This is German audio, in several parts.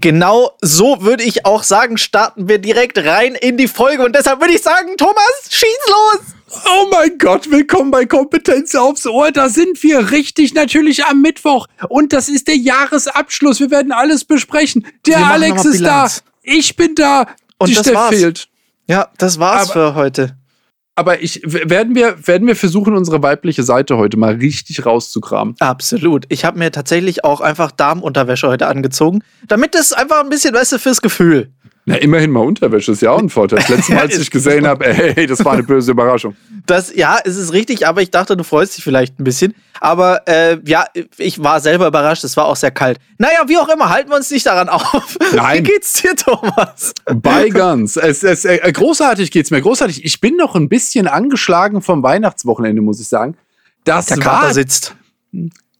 Genau so würde ich auch sagen, starten wir direkt rein in die Folge. Und deshalb würde ich sagen, Thomas, schieß los! Oh mein Gott, willkommen bei Kompetenz aufs Ohr. Da sind wir richtig natürlich am Mittwoch. Und das ist der Jahresabschluss. Wir werden alles besprechen. Der Alex ist da. Ich bin da. Und Die Steff fehlt. Ja, das war's Aber für heute aber ich werden wir werden wir versuchen unsere weibliche Seite heute mal richtig rauszukramen. Absolut. Ich habe mir tatsächlich auch einfach Darmunterwäsche heute angezogen, damit es einfach ein bisschen du, fürs Gefühl. Na, immerhin mal Unterwäsche ist ja auch ein Vorteil. Das letzte Mal, als ich gesehen habe, ey, das war eine böse Überraschung. Das, ja, es ist richtig, aber ich dachte, du freust dich vielleicht ein bisschen. Aber äh, ja, ich war selber überrascht, es war auch sehr kalt. Naja, wie auch immer, halten wir uns nicht daran auf. Nein. Wie geht's dir, Thomas? Bei ganz. Es, es, äh, großartig geht's mir, großartig. Ich bin noch ein bisschen angeschlagen vom Weihnachtswochenende, muss ich sagen. Das Der Kater war, sitzt.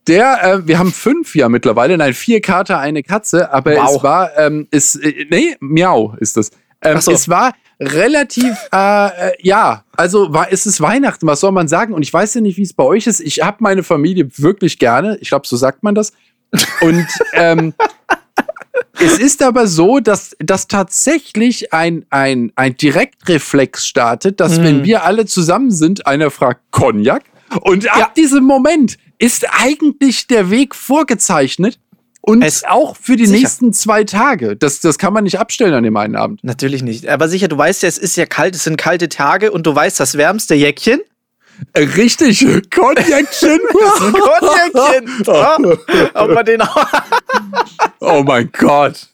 Der, äh, wir haben fünf ja mittlerweile, nein, vier Kater, eine Katze, aber wow. es war, ähm, es, äh, nee, Miau ist das. Ähm, so. Es war relativ, äh, äh, ja, also war, es ist Weihnachten, was soll man sagen? Und ich weiß ja nicht, wie es bei euch ist. Ich habe meine Familie wirklich gerne. Ich glaube, so sagt man das. Und ähm, es ist aber so, dass, dass tatsächlich ein, ein, ein Direktreflex startet, dass mhm. wenn wir alle zusammen sind, einer fragt Cognac. Und ab ja. diesem Moment ist eigentlich der Weg vorgezeichnet. Und es auch für die sicher. nächsten zwei Tage. Das, das kann man nicht abstellen an dem einen Abend. Natürlich nicht. Aber sicher, du weißt ja, es ist ja kalt, es sind kalte Tage und du weißt, das wärmste Jäckchen. Äh, richtig, Konjäckchen. Konjäckchen. Oh, ob man den auch oh mein Gott.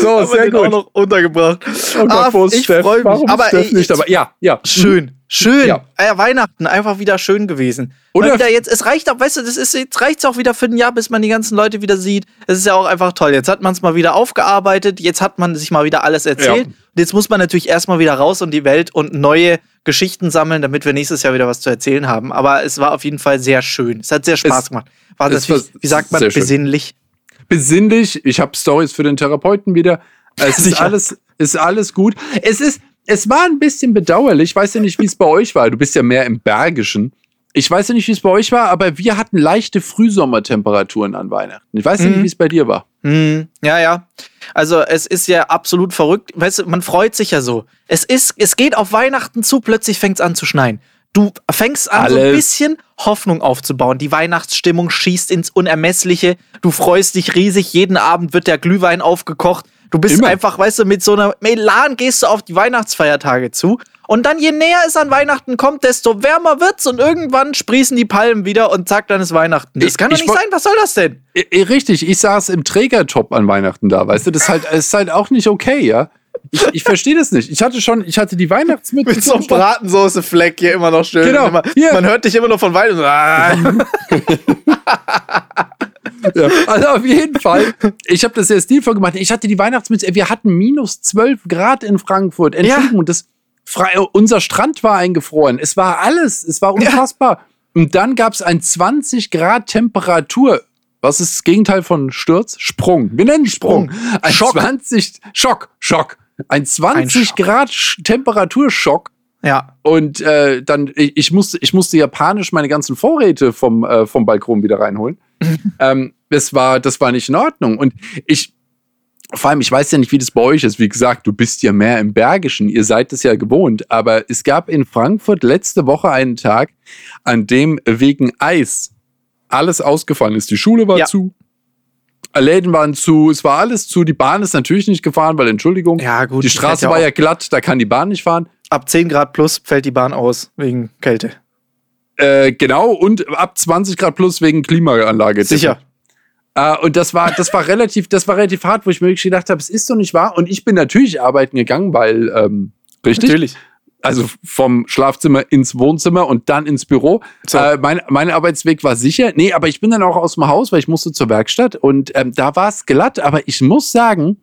So, sehr gut. auch noch untergebracht. Oh Gott, ah, ich freue mich. Warum aber Steff nicht dabei? Ja, ja. Schön. Schön. Ja. Äh, Weihnachten einfach wieder schön gewesen. Oder wieder jetzt, es reicht auch, weißt du, das ist, jetzt reicht auch wieder für ein Jahr, bis man die ganzen Leute wieder sieht. Es ist ja auch einfach toll. Jetzt hat man es mal wieder aufgearbeitet, jetzt hat man sich mal wieder alles erzählt. Ja. Jetzt muss man natürlich erstmal wieder raus in die Welt und neue Geschichten sammeln, damit wir nächstes Jahr wieder was zu erzählen haben. Aber es war auf jeden Fall sehr schön. Es hat sehr Spaß es, gemacht. War das, wie, wie sagt man, besinnlich? Besinnlich. Ich habe Stories für den Therapeuten wieder. Es ist alles, ist alles gut. Es ist, es war ein bisschen bedauerlich. Ich weiß ja nicht, wie es bei euch war. Du bist ja mehr im Bergischen. Ich weiß ja nicht, wie es bei euch war, aber wir hatten leichte Frühsommertemperaturen an Weihnachten. Ich weiß ja mhm. nicht, wie es bei dir war. Mhm. Ja, ja. Also es ist ja absolut verrückt. Weißt du, man freut sich ja so. Es ist, es geht auf Weihnachten zu, plötzlich fängt es an zu schneien. Du fängst an, Alles. so ein bisschen Hoffnung aufzubauen. Die Weihnachtsstimmung schießt ins Unermessliche. Du freust dich riesig. Jeden Abend wird der Glühwein aufgekocht. Du bist Immer. einfach, weißt du, mit so einer Melan gehst du auf die Weihnachtsfeiertage zu. Und dann, je näher es an Weihnachten kommt, desto wärmer wird's und irgendwann sprießen die Palmen wieder und zack, dann ist Weihnachten. Das kann doch nicht sein. Was soll das denn? Richtig, ich saß im Trägertop an Weihnachten da, weißt du, das ist halt, ist halt auch nicht okay, ja. Ich, ich verstehe das nicht. Ich hatte schon, ich hatte die Weihnachtsmütze. Mit so einem Bratensoße-Fleck hier immer noch schön. Genau. Immer, man hört dich immer noch von Weihnachten. Ah. ja, also auf jeden Fall. Ich habe das sehr stilvoll gemacht. Ich hatte die Weihnachtsmütze. Wir hatten minus 12 Grad in Frankfurt. Entschuldigung, ja. das frei, unser Strand war eingefroren. Es war alles. Es war unfassbar. Ja. Und dann gab es ein 20 Grad Temperatur. Was ist das Gegenteil von Sturz? Sprung. Wir nennen Sprung. Sprung. Ein Schock. 20 Schock. Schock. Ein 20 ein Schock. Grad Temperaturschock. Ja. Und äh, dann, ich, ich, musste, ich musste japanisch meine ganzen Vorräte vom, äh, vom Balkon wieder reinholen. Ähm, das, war, das war nicht in Ordnung. Und ich, vor allem, ich weiß ja nicht, wie das bei euch ist. Wie gesagt, du bist ja mehr im Bergischen. Ihr seid es ja gewohnt. Aber es gab in Frankfurt letzte Woche einen Tag, an dem wegen Eis alles ausgefallen ist. Die Schule war ja. zu. Läden waren zu, es war alles zu. Die Bahn ist natürlich nicht gefahren, weil Entschuldigung, ja, gut, die Straße war ja glatt, da kann die Bahn nicht fahren. Ab 10 Grad plus fällt die Bahn aus wegen Kälte. Äh, genau, und ab 20 Grad plus wegen Klimaanlage. Sicher. Uh, und das war, das war relativ, das war relativ hart, wo ich mir wirklich gedacht habe, es ist doch nicht wahr. Und ich bin natürlich arbeiten gegangen, weil, ähm, richtig? Natürlich. Also vom Schlafzimmer ins Wohnzimmer und dann ins Büro. So. Äh, mein, mein Arbeitsweg war sicher. Nee, aber ich bin dann auch aus dem Haus, weil ich musste zur Werkstatt und ähm, da war es glatt. Aber ich muss sagen,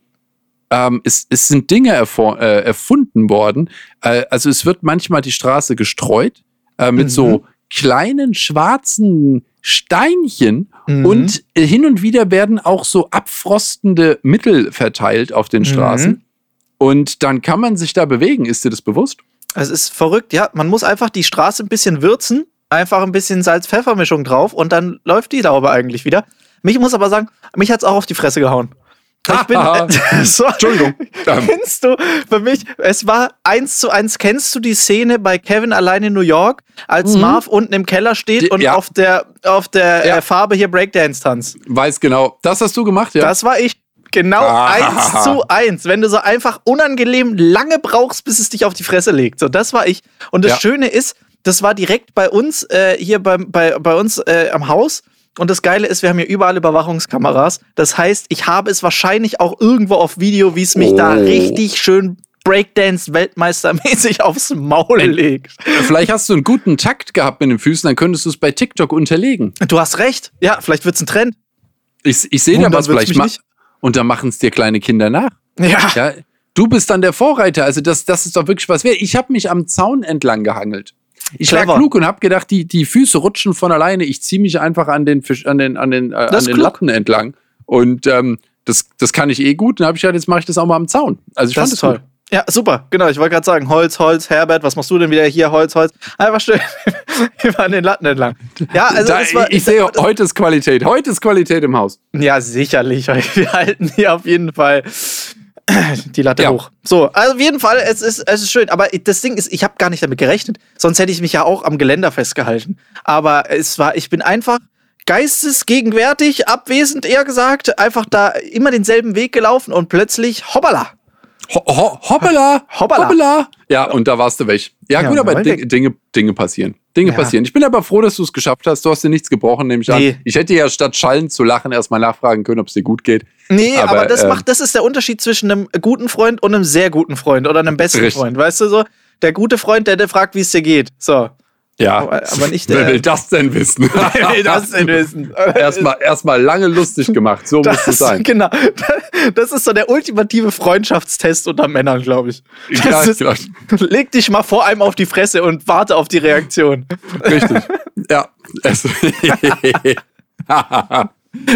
ähm, es, es sind Dinge äh, erfunden worden. Äh, also es wird manchmal die Straße gestreut äh, mit mhm. so kleinen schwarzen Steinchen mhm. und hin und wieder werden auch so abfrostende Mittel verteilt auf den Straßen. Mhm. Und dann kann man sich da bewegen. Ist dir das bewusst? Es ist verrückt, ja. Man muss einfach die Straße ein bisschen würzen, einfach ein bisschen Salz-Pfeffer-Mischung drauf und dann läuft die Laube eigentlich wieder. Mich muss aber sagen, mich hat es auch auf die Fresse gehauen. Ich bin, äh, so, Entschuldigung. Kennst du, für mich, es war eins zu eins, kennst du die Szene bei Kevin allein in New York, als mhm. Marv unten im Keller steht die, und ja. auf der, auf der ja. äh, Farbe hier Breakdance tanzt? Weiß genau. Das hast du gemacht, ja? Das war ich. Genau ah. eins zu eins. Wenn du so einfach unangenehm lange brauchst, bis es dich auf die Fresse legt. So, das war ich. Und das ja. Schöne ist, das war direkt bei uns, äh, hier bei, bei, bei uns äh, am Haus. Und das Geile ist, wir haben hier überall Überwachungskameras. Das heißt, ich habe es wahrscheinlich auch irgendwo auf Video, wie es mich oh. da richtig schön Breakdance-Weltmeistermäßig aufs Maul legt. Vielleicht hast du einen guten Takt gehabt mit den Füßen, dann könntest du es bei TikTok unterlegen. Du hast recht. Ja, vielleicht wird es ein Trend. Ich, ich sehe da was vielleicht mal. Und da machen es dir kleine Kinder nach. Ja. ja. Du bist dann der Vorreiter. Also das, das ist doch wirklich was wert. Ich habe mich am Zaun entlang gehangelt. Ich war klug und habe gedacht, die, die Füße rutschen von alleine. Ich ziehe mich einfach an den, Fisch, an den, an den, äh, an den Latten entlang. Und ähm, das, das kann ich eh gut. Dann habe ich gedacht, jetzt mache ich das auch mal am Zaun. Also ich das fand es toll. Gut. Ja, super, genau. Ich wollte gerade sagen, Holz, Holz, Herbert, was machst du denn wieder hier? Holz, Holz. Einfach schön über an den Latten entlang. Ja, also da, war, ich, sehe, heute ist Qualität. Heute ist Qualität im Haus. Ja, sicherlich. Wir halten hier auf jeden Fall die Latte ja. hoch. So, also auf jeden Fall, es ist, es ist schön. Aber das Ding ist, ich habe gar nicht damit gerechnet. Sonst hätte ich mich ja auch am Geländer festgehalten. Aber es war, ich bin einfach geistesgegenwärtig, abwesend eher gesagt, einfach da immer denselben Weg gelaufen und plötzlich, hoppala, Ho ho hoppala, hoppala, hoppala. Ja, und da warst du weg. Ja, ja gut, aber Ding, Dinge, Dinge passieren. Dinge ja. passieren. Ich bin aber froh, dass du es geschafft hast. Du hast dir nichts gebrochen, nehme ich nee. an. Ich hätte ja statt schallend zu lachen erstmal nachfragen können, ob es dir gut geht. Nee, aber, aber das äh, macht, das ist der Unterschied zwischen einem guten Freund und einem sehr guten Freund oder einem besten richtig. Freund. Weißt du so? Der gute Freund, der, der fragt, wie es dir geht. So. Ja, aber, nicht der. Wer will das denn wissen? Wer will das denn wissen? erstmal, erstmal lange lustig gemacht, so das, muss es sein. Genau. Das ist so der ultimative Freundschaftstest unter Männern, glaube ich. Ja, ist, leg dich mal vor einem auf die Fresse und warte auf die Reaktion. Richtig. Ja.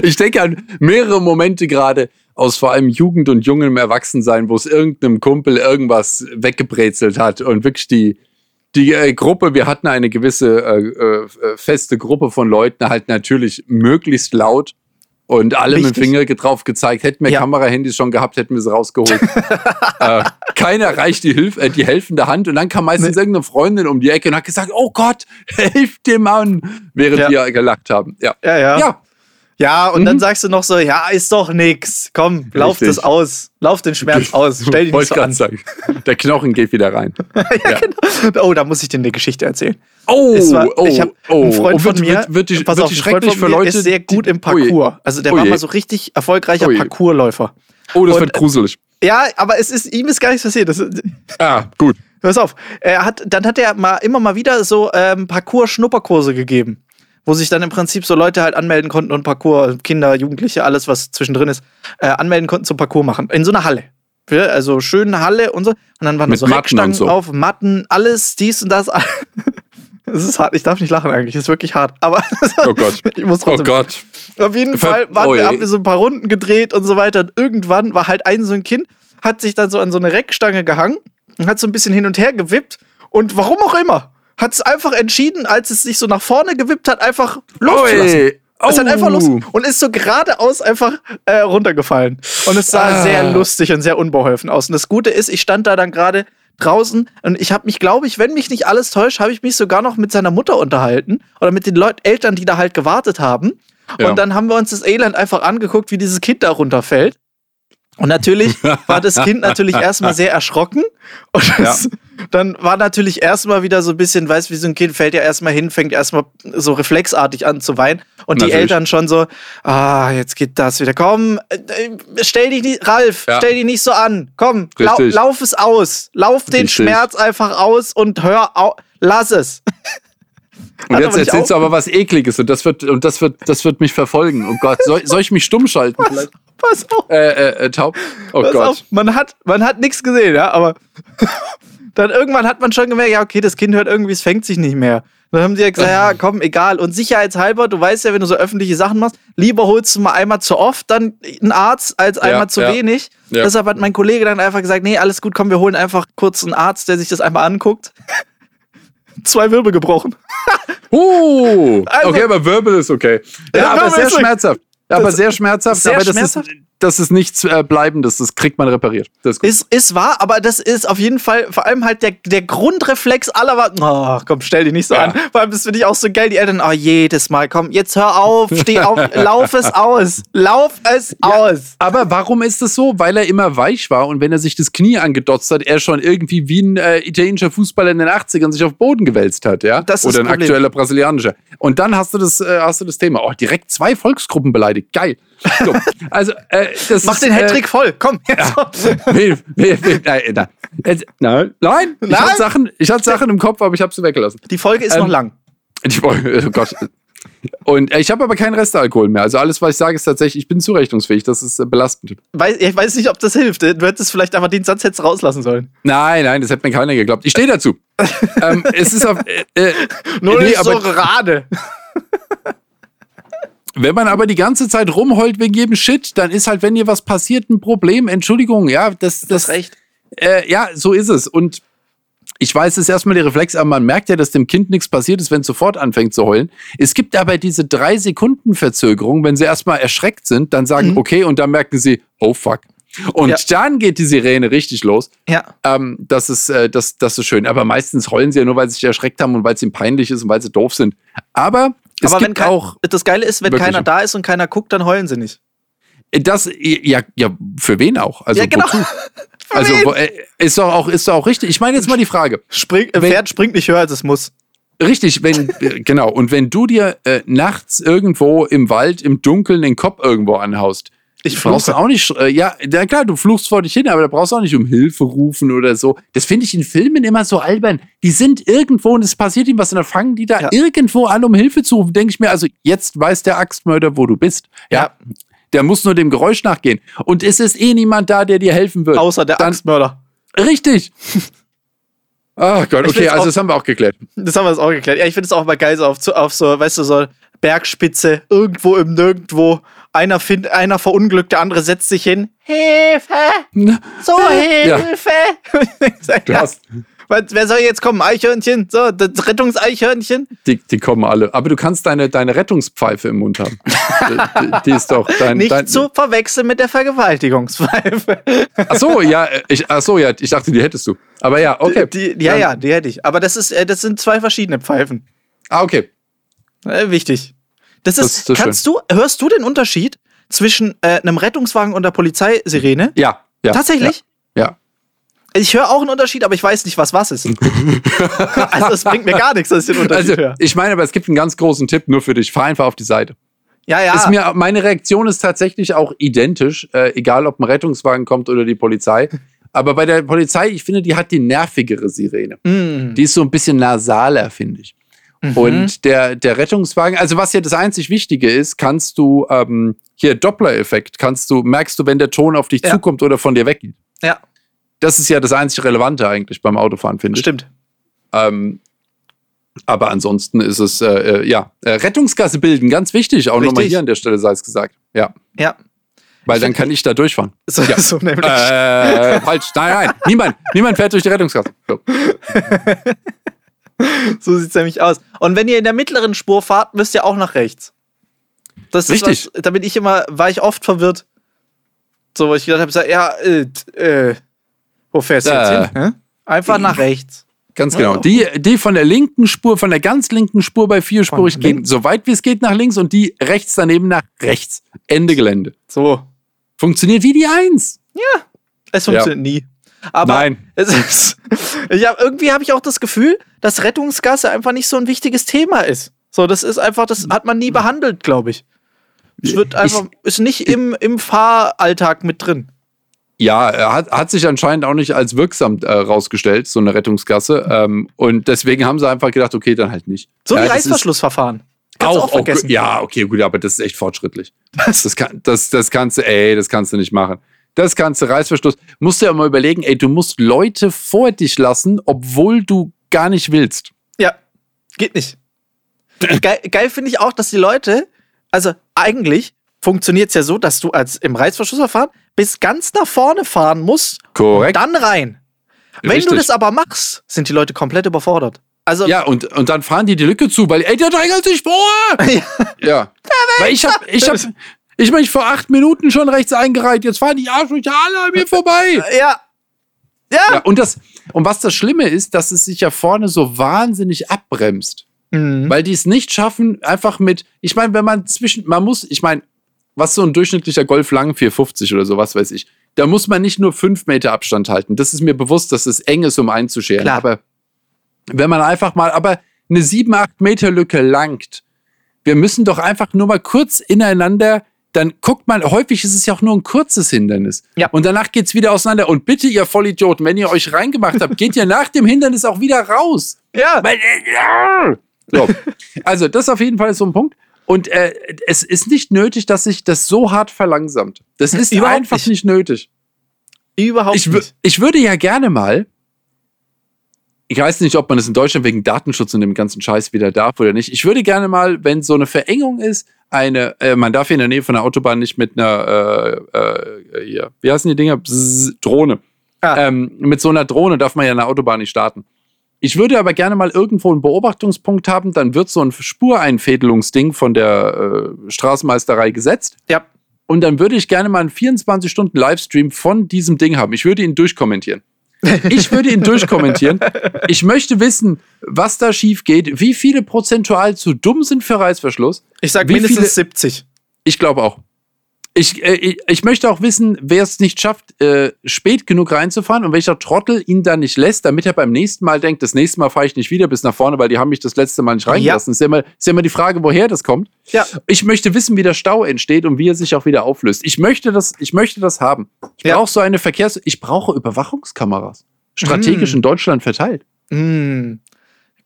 ich denke an mehrere Momente gerade aus vor allem Jugend und jungem Erwachsensein, wo es irgendeinem Kumpel irgendwas weggebrezelt hat und wirklich die die äh, Gruppe, wir hatten eine gewisse äh, äh, feste Gruppe von Leuten, halt natürlich möglichst laut und alle Richtig. mit dem Finger drauf gezeigt. Hätten wir ja. Kamerahandys schon gehabt, hätten wir sie rausgeholt. äh, keiner reicht die, Hilf äh, die helfende Hand und dann kam meistens nee. irgendeine Freundin um die Ecke und hat gesagt, oh Gott, helft dem Mann, während ja. wir gelacht haben. Ja, ja. ja. ja. Ja, und mhm. dann sagst du noch so, ja, ist doch nix. Komm, lauf Richtig. das aus. Lauf den Schmerz aus. Stell dich nicht so an. Sagen. Der Knochen geht wieder rein. ja, ja. Genau. Oh, da muss ich dir eine Geschichte erzählen. Oh, war, oh, ich habe oh, einen Freund oh, wird, von mir, wird, wird die, pass wird auf, die schrecklich für Leute, ist sehr gut im Parcours. Also der oh war mal so richtig erfolgreicher oh Parcoursläufer. Oh, das und, wird gruselig. Ja, aber es ist ihm ist gar nichts passiert. Das, ah, gut. Pass auf. Er hat, dann hat er mal immer mal wieder so ähm, Parcours-Schnupperkurse gegeben wo sich dann im Prinzip so Leute halt anmelden konnten und Parcours, Kinder, Jugendliche, alles, was zwischendrin ist, äh, anmelden konnten zum Parcours machen. In so einer Halle. Also schöne Halle und so. Und dann waren da so Reckstangen so. auf, Matten, alles, dies und das. Es ist hart, ich darf nicht lachen eigentlich, es ist wirklich hart. Aber oh Gott. ich muss trotzdem. Oh Gott. Auf jeden Fall waren oh, wir, haben wir so ein paar Runden gedreht und so weiter. Und irgendwann war halt ein so ein Kind, hat sich dann so an so eine Reckstange gehangen und hat so ein bisschen hin und her gewippt. Und warum auch immer, hat es einfach entschieden, als es sich so nach vorne gewippt hat, einfach loszulassen. Oh. Es hat einfach los und ist so geradeaus einfach äh, runtergefallen. Und es sah ah. sehr lustig und sehr unbeholfen aus. Und das Gute ist, ich stand da dann gerade draußen und ich habe mich, glaube ich, wenn mich nicht alles täuscht, habe ich mich sogar noch mit seiner Mutter unterhalten oder mit den Leut Eltern, die da halt gewartet haben. Ja. Und dann haben wir uns das Elend einfach angeguckt, wie dieses Kind da runterfällt. Und natürlich war das Kind natürlich erstmal sehr erschrocken. Und das, ja. dann war natürlich erstmal wieder so ein bisschen, weißt wie so ein Kind fällt ja erstmal hin, fängt erstmal so reflexartig an zu weinen. Und natürlich. die Eltern schon so, ah, jetzt geht das wieder. Komm, äh, stell dich nicht, Ralf, ja. stell dich nicht so an. Komm, lau, lauf es aus. Lauf den Richtig. Schmerz einfach aus und hör auf, lass es. Und jetzt erzählst du aber was Ekliges und das wird, und das wird, das wird mich verfolgen. Oh Gott, soll, soll ich mich stumm schalten? Vielleicht? Pass auf. Äh, äh, äh taub. Oh Pass Gott. Auf. Man hat, man hat nichts gesehen, ja, aber dann irgendwann hat man schon gemerkt, ja, okay, das Kind hört irgendwie, es fängt sich nicht mehr. Dann haben sie ja gesagt, ja, komm, egal. Und sicherheitshalber, du weißt ja, wenn du so öffentliche Sachen machst, lieber holst du mal einmal zu oft dann einen Arzt als einmal ja, zu ja. wenig. Ja. Deshalb hat mein Kollege dann einfach gesagt, nee, alles gut, komm, wir holen einfach kurz einen Arzt, der sich das einmal anguckt. Zwei Wirbel gebrochen. uh, also, okay, aber Wirbel ist okay. Ja, aber sehr schmerzhaft. Aber sehr schmerzhaft. Sehr aber das schmerzhaft? ist das ist nichts äh, Bleibendes, das kriegt man repariert. Das ist, ist, ist, wahr, aber das ist auf jeden Fall vor allem halt der, der Grundreflex aller war, oh, komm, stell dich nicht so ja. an. Vor allem, das finde ich auch so geil, die Eltern, oh, jedes Mal, komm, jetzt hör auf, steh auf, lauf es aus, lauf es ja, aus. Aber warum ist das so? Weil er immer weich war und wenn er sich das Knie angedotzt hat, er schon irgendwie wie ein äh, italienischer Fußballer in den 80ern sich auf Boden gewälzt hat, ja? Das Oder ein aktueller brasilianischer. Und dann hast du das, äh, hast du das Thema. Oh, direkt zwei Volksgruppen beleidigt. Geil. So, also, äh, das Mach den Hattrick äh, voll, komm. Jetzt. Ja, nein, nein, nein, ich hatte Sachen, ich hatte Sachen im Kopf, aber ich habe sie weggelassen. Die Folge ist ähm, noch lang. Die Folge, oh Gott. Und äh, ich habe aber keinen Restalkohol mehr. Also alles, was ich sage, ist tatsächlich, ich bin zurechnungsfähig. Das ist äh, belastend. Weiß, ich weiß nicht, ob das hilft. Du hättest vielleicht einfach den Satz jetzt rauslassen sollen. Nein, nein, das hätte mir keiner geglaubt. Ich stehe dazu. ähm, es ist auf. Äh, äh, Nur nee, nicht so gerade. Wenn man aber die ganze Zeit rumheult wegen jedem Shit, dann ist halt, wenn dir was passiert, ein Problem. Entschuldigung, ja, das. das, das recht. Äh, ja, so ist es. Und ich weiß, es ist erstmal der Reflex, aber man merkt ja, dass dem Kind nichts passiert ist, wenn es sofort anfängt zu heulen. Es gibt aber diese drei Sekunden Verzögerung, wenn sie erstmal erschreckt sind, dann sagen, mhm. okay, und dann merken sie, oh fuck. Und ja. dann geht die Sirene richtig los. Ja. Ähm, das, ist, äh, das, das ist schön. Aber meistens heulen sie ja nur, weil sie sich erschreckt haben und weil es ihnen peinlich ist und weil sie doof sind. Aber es Aber wenn auch. Das Geile ist, wenn keiner da ist und keiner guckt, dann heulen sie nicht. Das, ja, ja, für wen auch? Also, ja, genau. also, äh, ist doch auch, ist doch auch richtig. Ich meine jetzt mal die Frage. Spring, wenn, Pferd springt nicht höher, als es muss. Richtig, wenn, äh, genau. Und wenn du dir äh, nachts irgendwo im Wald, im Dunkeln den Kopf irgendwo anhaust, ich brauchst auch nicht, äh, ja, ja, klar, du fluchst vor dich hin, aber da brauchst du auch nicht um Hilfe rufen oder so. Das finde ich in Filmen immer so albern. Die sind irgendwo und es passiert ihm was und dann fangen die da ja. irgendwo an, um Hilfe zu rufen. Denke ich mir, also jetzt weiß der Axtmörder, wo du bist. Ja. ja. Der muss nur dem Geräusch nachgehen. Und es ist eh niemand da, der dir helfen wird. Außer der dann, Axtmörder. Richtig. Ach Gott, okay, also auch, das haben wir auch geklärt. Das haben wir auch geklärt. Ja, ich finde es auch mal geil, so auf, auf so, weißt du, so Bergspitze, irgendwo im Nirgendwo einer, find, einer verunglückt, der andere setzt sich hin. Hilfe! So, Hilfe! Ja. du hast. Wer soll jetzt kommen? Eichhörnchen? So, das Rettungseichhörnchen? Die, die kommen alle. Aber du kannst deine, deine Rettungspfeife im Mund haben. die, die, ist doch dein. Nicht dein, zu verwechseln mit der Vergewaltigungspfeife. ach so, ja, ich, ach so, ja, ich dachte, die hättest du. Aber ja, okay. Die, ja, ja, die hätte ich. Aber das, ist, äh, das sind zwei verschiedene Pfeifen. Ah, okay. Äh, wichtig. Das ist, das, das kannst schön. du, hörst du den Unterschied zwischen äh, einem Rettungswagen und der Polizeisirene? Ja, ja. Tatsächlich? Ja. ja. Ich höre auch einen Unterschied, aber ich weiß nicht, was was ist. also es bringt mir gar nichts, dass ich den Unterschied also, höre. Ich meine, aber es gibt einen ganz großen Tipp nur für dich. Fahr einfach auf die Seite. Ja, ja. Ist mir, meine Reaktion ist tatsächlich auch identisch, äh, egal ob ein Rettungswagen kommt oder die Polizei. Aber bei der Polizei, ich finde, die hat die nervigere Sirene. Mm. Die ist so ein bisschen nasaler, finde ich. Mhm. Und der, der Rettungswagen, also was ja das einzig Wichtige ist, kannst du ähm, hier Doppler-Effekt, kannst du, merkst du, wenn der Ton auf dich ja. zukommt oder von dir weggeht. Ja. Das ist ja das einzig Relevante eigentlich beim Autofahren, finde ich. Stimmt. Ähm, aber ansonsten ist es, äh, äh ja, äh, Rettungsgasse bilden, ganz wichtig, auch nochmal hier an der Stelle sei es gesagt. Ja. Ja. Weil dann kann ich da durchfahren. So, ja. so nämlich. Äh, falsch. Nein, nein. Niemand, niemand fährt durch die Rettungsgasse. So. so sieht es nämlich aus. Und wenn ihr in der mittleren Spur fahrt, müsst ihr auch nach rechts. Das Richtig. Was, da bin ich immer, war ich oft verwirrt. So, wo ich gedacht habe, ja, äh, äh, wo fährst du äh, jetzt hin? Einfach nach rechts. Ganz genau. Die, die von der linken Spur, von der ganz linken Spur bei vierspurig gehen, so weit wie es geht nach links und die rechts daneben nach rechts. Ende Gelände. So. Funktioniert wie die Eins. Ja. Es funktioniert ja. nie. Aber Nein. Ist, ich hab, irgendwie habe ich auch das Gefühl, dass Rettungsgasse einfach nicht so ein wichtiges Thema ist. So, das ist einfach, das hat man nie behandelt, glaube ich. Es wird einfach, ist nicht im, im Fahralltag mit drin. Ja, hat, hat sich anscheinend auch nicht als wirksam äh, rausgestellt, so eine Rettungsgasse. Ähm, und deswegen haben sie einfach gedacht, okay, dann halt nicht. So ja, wie Reißverschlussverfahren. Kannst auch, auch vergessen. Auch, ja, okay, gut, aber das ist echt fortschrittlich. Was? Das, kann, das, das kannst du, ey, das kannst du nicht machen. Das kannst du Reißverschluss. Musst du ja mal überlegen, ey, du musst Leute vor dich lassen, obwohl du gar nicht willst. Ja, geht nicht. geil, geil finde ich auch, dass die Leute, also eigentlich funktioniert es ja so, dass du als im Reißverschlussverfahren bis ganz nach vorne fahren musst. Korrekt. Und dann rein. Wenn Richtig. du das aber machst, sind die Leute komplett überfordert. Also ja, und, und dann fahren die die Lücke zu, weil, ey, der drängelt sich vor! ja. ja. Weil ich hab, ich hab, Ich meine, ich vor acht Minuten schon rechts eingereiht. Jetzt fahren die Arschlöcher alle an mir vorbei. Ja. Ja. Ja. Und, das, und was das Schlimme ist, dass es sich ja vorne so wahnsinnig abbremst. Mhm. Weil die es nicht schaffen, einfach mit, ich meine, wenn man zwischen, man muss, ich meine, was so ein durchschnittlicher Golf lang 450 oder so, was weiß ich, da muss man nicht nur fünf Meter Abstand halten. Das ist mir bewusst, dass es eng ist, um einzuscheren. Klar. Aber wenn man einfach mal, aber eine sieben, acht Meter Lücke langt, wir müssen doch einfach nur mal kurz ineinander dann guckt man, häufig ist es ja auch nur ein kurzes Hindernis. Ja. Und danach geht es wieder auseinander. Und bitte, ihr Vollidioten, wenn ihr euch reingemacht habt, geht ihr nach dem Hindernis auch wieder raus. Ja. So. Also, das ist auf jeden Fall so ein Punkt. Und äh, es ist nicht nötig, dass sich das so hart verlangsamt. Das ist Überhaupt einfach nicht. nicht nötig. Überhaupt ich, nicht. Ich würde ja gerne mal, ich weiß nicht, ob man das in Deutschland wegen Datenschutz und dem ganzen Scheiß wieder darf oder nicht. Ich würde gerne mal, wenn so eine Verengung ist, eine, äh, man darf hier in der Nähe von der Autobahn nicht mit einer, äh, äh, hier, wie heißen die Dinger? Bzz, Drohne. Ah. Ähm, mit so einer Drohne darf man ja in der Autobahn nicht starten. Ich würde aber gerne mal irgendwo einen Beobachtungspunkt haben, dann wird so ein Spureinfädelungsding von der äh, Straßenmeisterei gesetzt. Ja. Und dann würde ich gerne mal einen 24 Stunden Livestream von diesem Ding haben. Ich würde ihn durchkommentieren. Ich würde ihn durchkommentieren. Ich möchte wissen, was da schief geht, wie viele prozentual zu dumm sind für Reißverschluss. Ich sage mindestens viele, 70. Ich glaube auch. Ich, äh, ich möchte auch wissen, wer es nicht schafft, äh, spät genug reinzufahren und welcher Trottel ihn dann nicht lässt, damit er beim nächsten Mal denkt, das nächste Mal fahre ich nicht wieder bis nach vorne, weil die haben mich das letzte Mal nicht reingelassen. Ja. Ist, ja immer, ist ja immer die Frage, woher das kommt. Ja. Ich möchte wissen, wie der Stau entsteht und wie er sich auch wieder auflöst. Ich möchte das, ich möchte das haben. Ich ja. brauche so eine Verkehrs-, ich brauche Überwachungskameras. Strategisch mm. in Deutschland verteilt. Mm.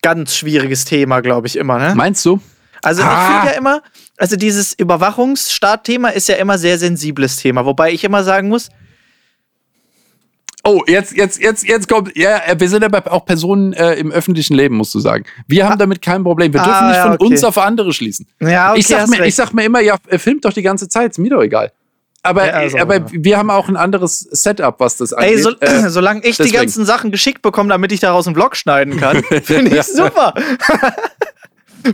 Ganz schwieriges Thema, glaube ich, immer, ne? Meinst du? Also ah. ich finde ja immer, also dieses Überwachungsstaatthema ist ja immer sehr sensibles Thema, wobei ich immer sagen muss, Oh, jetzt, jetzt, jetzt, jetzt kommt. Ja, wir sind aber auch Personen äh, im öffentlichen Leben, musst du sagen. Wir haben ah. damit kein Problem. Wir dürfen ah, nicht von okay. uns auf andere schließen. Ja, okay, ich, sag mir, ich sag mir immer, ja, filmt doch die ganze Zeit, ist mir doch egal. Aber, ja, also, aber wir haben auch ein anderes Setup, was das angeht. Ey, so, äh, solange ich deswegen. die ganzen Sachen geschickt bekomme, damit ich daraus einen Vlog schneiden kann, finde ich super.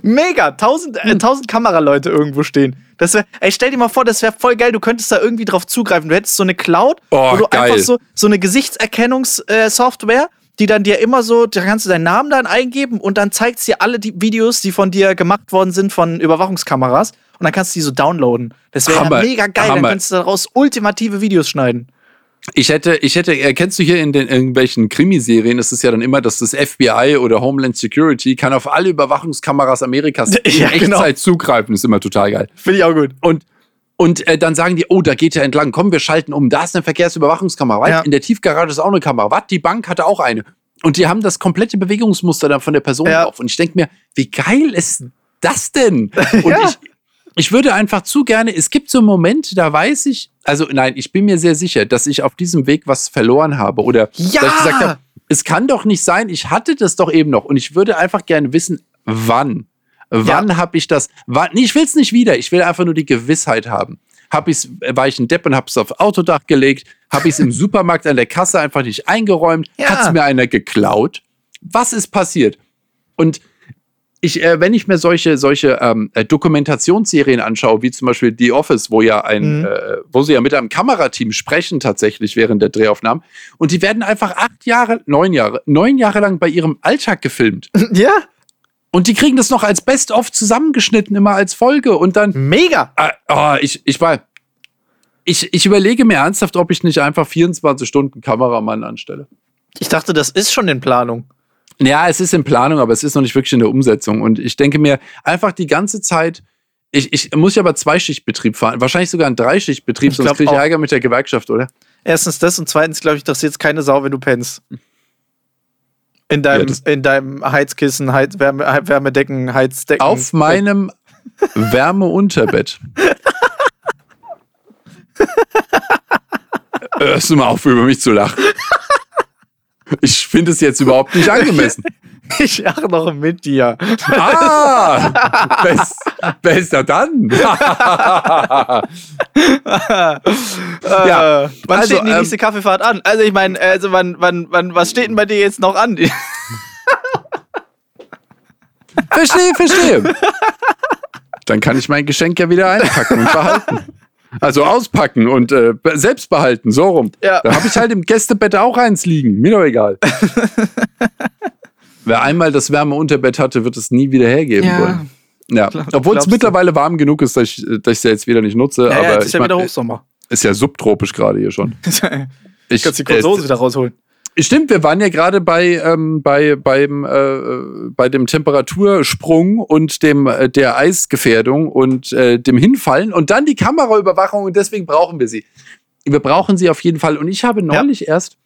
Mega, tausend, äh, tausend Kameraleute irgendwo stehen. Das wär, ey, stell dir mal vor, das wäre voll geil. Du könntest da irgendwie drauf zugreifen. Du hättest so eine Cloud, oh, wo du geil. einfach so, so eine Gesichtserkennungssoftware, äh, die dann dir immer so, da kannst du deinen Namen dann eingeben und dann zeigt es dir alle die Videos, die von dir gemacht worden sind von Überwachungskameras. Und dann kannst du die so downloaden. Das wäre mega geil. Hammer. Dann könntest du daraus ultimative Videos schneiden. Ich hätte, ich hätte, erkennst du hier in den irgendwelchen Krimiserien, ist es ja dann immer, dass das FBI oder Homeland Security kann auf alle Überwachungskameras Amerikas ja, in genau. Echtzeit zugreifen. Ist immer total geil. Finde ich auch gut. Und und äh, dann sagen die, oh, da geht er entlang, komm, wir schalten um, da ist eine Verkehrsüberwachungskamera. Ja. In der Tiefgarage ist auch eine Kamera. Was? Die Bank hatte auch eine. Und die haben das komplette Bewegungsmuster dann von der Person ja. drauf. Und ich denke mir, wie geil ist das denn? Und ja. ich, ich würde einfach zu gerne, es gibt so Momente, da weiß ich, also nein, ich bin mir sehr sicher, dass ich auf diesem Weg was verloren habe oder ja! dass ich gesagt habe, es kann doch nicht sein, ich hatte das doch eben noch und ich würde einfach gerne wissen, wann. Wann ja. habe ich das? Wann, ich will es nicht wieder, ich will einfach nur die Gewissheit haben. Hab ich's, war ich ein Depp und habe es aufs Autodach gelegt? Habe ich es im Supermarkt an der Kasse einfach nicht eingeräumt? Ja. Hat es mir einer geklaut? Was ist passiert? Und ich, äh, wenn ich mir solche, solche ähm, äh, Dokumentationsserien anschaue, wie zum Beispiel The Office, wo ja ein, mhm. äh, wo sie ja mit einem Kamerateam sprechen tatsächlich während der Drehaufnahmen, und die werden einfach acht Jahre, neun Jahre, neun Jahre lang bei ihrem Alltag gefilmt. Ja. Und die kriegen das noch als Best-of zusammengeschnitten, immer als Folge und dann. Mega! Äh, oh, ich, ich war. Ich, ich überlege mir ernsthaft, ob ich nicht einfach 24 Stunden Kameramann anstelle. Ich dachte, das ist schon in Planung. Ja, es ist in Planung, aber es ist noch nicht wirklich in der Umsetzung. Und ich denke mir einfach die ganze Zeit, ich, ich muss ja aber Zweischichtbetrieb fahren, wahrscheinlich sogar einen Dreischichtbetrieb, ich sonst kriege ich Ärger mit der Gewerkschaft, oder? Erstens das und zweitens, glaube ich, dass jetzt keine Sau, wenn du pennst. In deinem, ja, in deinem Heizkissen, Heiz, Wärme, Wärmedecken, Heizdecken. Auf meinem Wärmeunterbett. Hörst du mal auf, über mich zu lachen? Ich finde es jetzt überhaupt nicht angemessen. Ich lache noch mit dir. Ah! Best, besser dann. ja, wann also, steht denn die ähm, nächste Kaffeefahrt an? Also ich meine, also wann, wann, wann, was steht denn bei dir jetzt noch an? verstehe, verstehe. Dann kann ich mein Geschenk ja wieder einpacken und behalten. Also auspacken und äh, selbst behalten, so rum. Ja. Da habe ich halt im Gästebett auch eins liegen. Mir doch egal. Wer einmal das Wärmeunterbett hatte, wird es nie wieder hergeben ja. wollen. Ja, obwohl es mittlerweile warm genug ist, dass ich es ja jetzt wieder nicht nutze. Ja, aber ja, jetzt ist ja mein, wieder Hochsommer. Ist ja subtropisch gerade hier schon. ich kann die kurze Hose wieder rausholen. Stimmt, wir waren ja gerade bei, ähm, bei, beim, äh, bei dem Temperatursprung und dem, äh, der Eisgefährdung und äh, dem Hinfallen und dann die Kameraüberwachung und deswegen brauchen wir sie. Wir brauchen sie auf jeden Fall. Und ich habe neulich ja. erst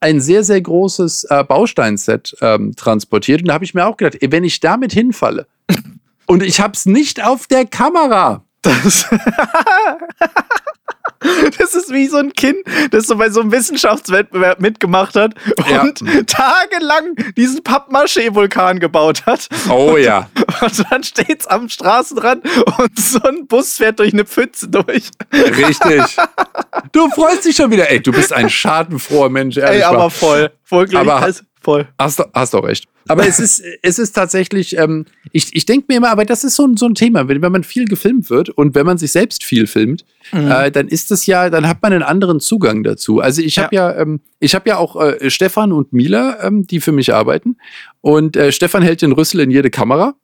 ein sehr, sehr großes äh, Bausteinset ähm, transportiert und da habe ich mir auch gedacht, wenn ich damit hinfalle und ich habe es nicht auf der Kamera. Das Das ist wie so ein Kind, das so bei so einem Wissenschaftswettbewerb mitgemacht hat ja. und tagelang diesen Pappmaché-Vulkan gebaut hat. Oh und, ja. Und dann steht's am Straßenrand und so ein Bus fährt durch eine Pfütze durch. Richtig. Du freust dich schon wieder. Ey, du bist ein schadenfroher Mensch, ehrlich. Ey, aber voll. Voll glücklich. Aber, voll. Hast, hast doch recht. Aber es ist, es ist tatsächlich, ähm, ich, ich denke mir immer, aber das ist so, ein so ein Thema, wenn, wenn man viel gefilmt wird und wenn man sich selbst viel filmt, mhm. äh, dann ist das ja, dann hat man einen anderen Zugang dazu. Also ich habe ja, ja ähm, ich habe ja auch äh, Stefan und Mila, ähm, die für mich arbeiten. Und äh, Stefan hält den Rüssel in jede Kamera.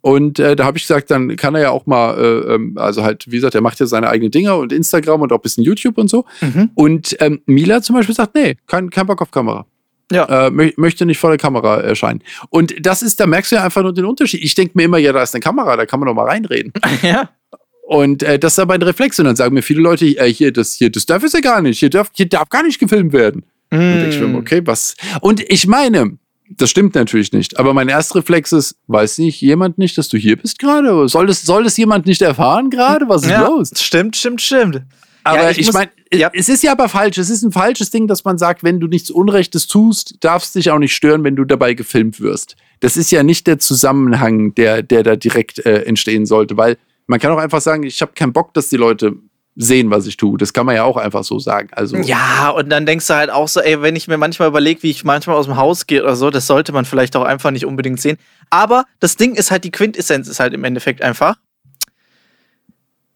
Und äh, da habe ich gesagt, dann kann er ja auch mal, äh, ähm, also halt, wie gesagt, er macht ja seine eigenen Dinger und Instagram und auch ein bisschen YouTube und so. Mhm. Und ähm, Mila zum Beispiel sagt, nee, kein, kein Bock auf Kamera. Ja. Äh, mö möchte nicht vor der Kamera erscheinen. Und das ist, da merkst du ja einfach nur den Unterschied. Ich denke mir immer, ja, da ist eine Kamera, da kann man doch mal reinreden. Ja. Und äh, das ist aber ein Reflex. Und dann sagen mir viele Leute, äh, hier, das, hier, das darf es ja gar nicht. Hier darf, hier darf gar nicht gefilmt werden. Mm. Und ich mir, okay, was? Und ich meine, das stimmt natürlich nicht. Aber mein erster Reflex ist, weiß nicht jemand nicht, dass du hier bist gerade? Soll das, soll das jemand nicht erfahren gerade? Was ist ja, los? Stimmt, stimmt, stimmt. Aber ja, ich, ich meine, ja. es ist ja aber falsch. Es ist ein falsches Ding, dass man sagt, wenn du nichts Unrechtes tust, darfst dich auch nicht stören, wenn du dabei gefilmt wirst. Das ist ja nicht der Zusammenhang, der, der da direkt äh, entstehen sollte, weil man kann auch einfach sagen, ich habe keinen Bock, dass die Leute sehen, was ich tue. Das kann man ja auch einfach so sagen. Also ja, und dann denkst du halt auch so, ey, wenn ich mir manchmal überlege, wie ich manchmal aus dem Haus gehe oder so, das sollte man vielleicht auch einfach nicht unbedingt sehen. Aber das Ding ist halt, die Quintessenz ist halt im Endeffekt einfach,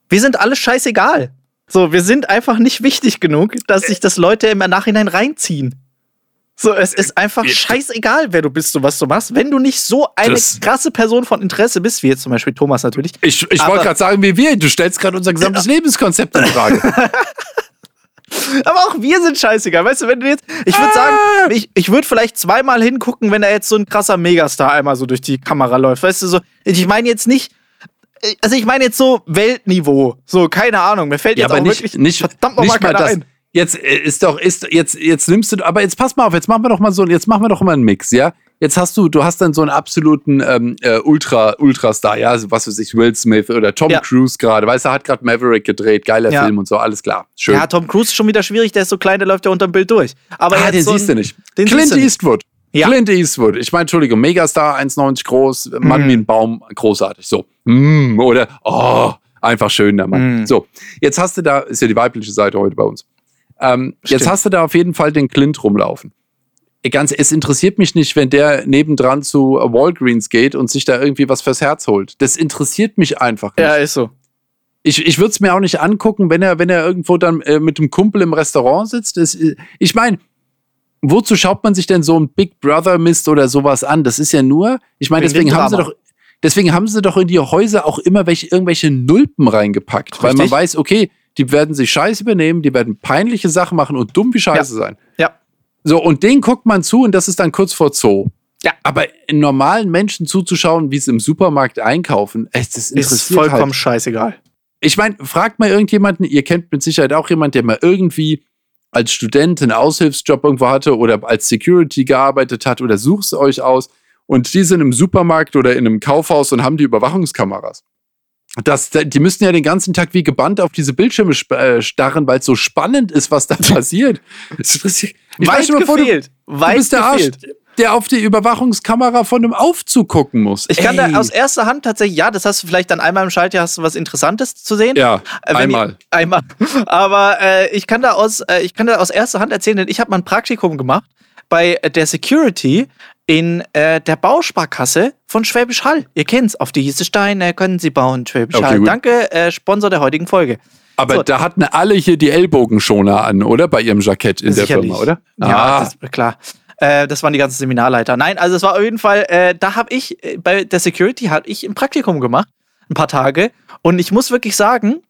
wir sind alle scheißegal. So, wir sind einfach nicht wichtig genug, dass sich das Leute im Nachhinein reinziehen. So, es ist einfach scheißegal, wer du bist und was du machst. Wenn du nicht so eine das krasse Person von Interesse bist, wie jetzt zum Beispiel Thomas natürlich. Ich, ich wollte gerade sagen, wie wir. Du stellst gerade unser gesamtes ja. Lebenskonzept in Frage. Aber auch wir sind scheißegal. Weißt du, wenn du jetzt. Ich würde sagen, ah. ich, ich würde vielleicht zweimal hingucken, wenn da jetzt so ein krasser Megastar einmal so durch die Kamera läuft. Weißt du, so. Ich meine jetzt nicht, also ich meine jetzt so Weltniveau. So, keine Ahnung. Mir fällt ja, jetzt aber auch nicht, wirklich nicht, verdammt nochmal keiner ein. Jetzt äh, ist doch, ist, jetzt, jetzt nimmst du, aber jetzt pass mal auf, jetzt machen wir doch mal so, jetzt machen wir doch mal einen Mix, ja? Jetzt hast du, du hast dann so einen absoluten ähm, äh, Ultra, Ultrastar, ja, also was weiß ich, Will Smith oder Tom ja. Cruise gerade, weißt du, hat gerade Maverick gedreht, geiler ja. Film und so, alles klar. Schön. Ja, Tom Cruise ist schon wieder schwierig, der ist so klein, der läuft ja unter dem Bild durch. Aber ah, den so siehst du nicht. Clint Eastwood. Ja. Clint Eastwood. Ich meine, Entschuldigung, Megastar, 1,90 groß, Mann mm. wie ein Baum, großartig. So. Mm, oder, oh, einfach schön, der Mann. Mm. So, jetzt hast du da, ist ja die weibliche Seite heute bei uns. Ähm, jetzt hast du da auf jeden Fall den Clint rumlaufen. Ganz, es interessiert mich nicht, wenn der nebendran zu Walgreens geht und sich da irgendwie was fürs Herz holt. Das interessiert mich einfach nicht. Ja, ist so. Ich, ich würde es mir auch nicht angucken, wenn er, wenn er irgendwo dann äh, mit dem Kumpel im Restaurant sitzt. Das, ich meine, wozu schaut man sich denn so ein Big Brother Mist oder sowas an? Das ist ja nur, ich meine, deswegen haben sie doch, deswegen haben sie doch in die Häuser auch immer welche, irgendwelche Nulpen reingepackt, Richtig. weil man weiß, okay, die werden sich scheiße übernehmen, die werden peinliche Sachen machen und dumm wie scheiße ja. sein. Ja. So, und den guckt man zu und das ist dann kurz vor Zoo. Ja. Aber normalen Menschen zuzuschauen, wie sie im Supermarkt einkaufen, das interessiert ist vollkommen halt. scheißegal. Ich meine, fragt mal irgendjemanden, ihr kennt mit Sicherheit auch jemanden, der mal irgendwie als Student einen Aushilfsjob irgendwo hatte oder als Security gearbeitet hat oder sucht es euch aus und die sind im Supermarkt oder in einem Kaufhaus und haben die Überwachungskameras. Das, die müssten ja den ganzen Tag wie gebannt auf diese Bildschirme äh, starren, weil es so spannend ist, was da passiert. ich Weit gefehlt. Du, Weit du bist der Arsch der auf die Überwachungskamera von einem Aufzug gucken muss. Ich kann Ey. da aus erster Hand tatsächlich, ja, das hast du vielleicht dann einmal im Schaltjahr, hast du was Interessantes zu sehen. Ja, äh, einmal. Ich, einmal. Aber äh, ich, kann da aus, äh, ich kann da aus erster Hand erzählen, denn ich habe mal ein Praktikum gemacht bei der Security in äh, der Bausparkasse von Schwäbisch Hall. Ihr kennt's. Auf diese Steine können Sie bauen, Schwäbisch okay, Hall. Gut. Danke, äh, Sponsor der heutigen Folge. Aber so. da hatten alle hier die Ellbogenschoner an, oder? Bei ihrem Jackett in Sicherlich. der Firma, oder? Ja, ah. das, klar. Äh, das waren die ganzen Seminarleiter. Nein, also es war auf jeden Fall, äh, da habe ich, äh, bei der Security habe ich ein Praktikum gemacht, ein paar Tage. Und ich muss wirklich sagen,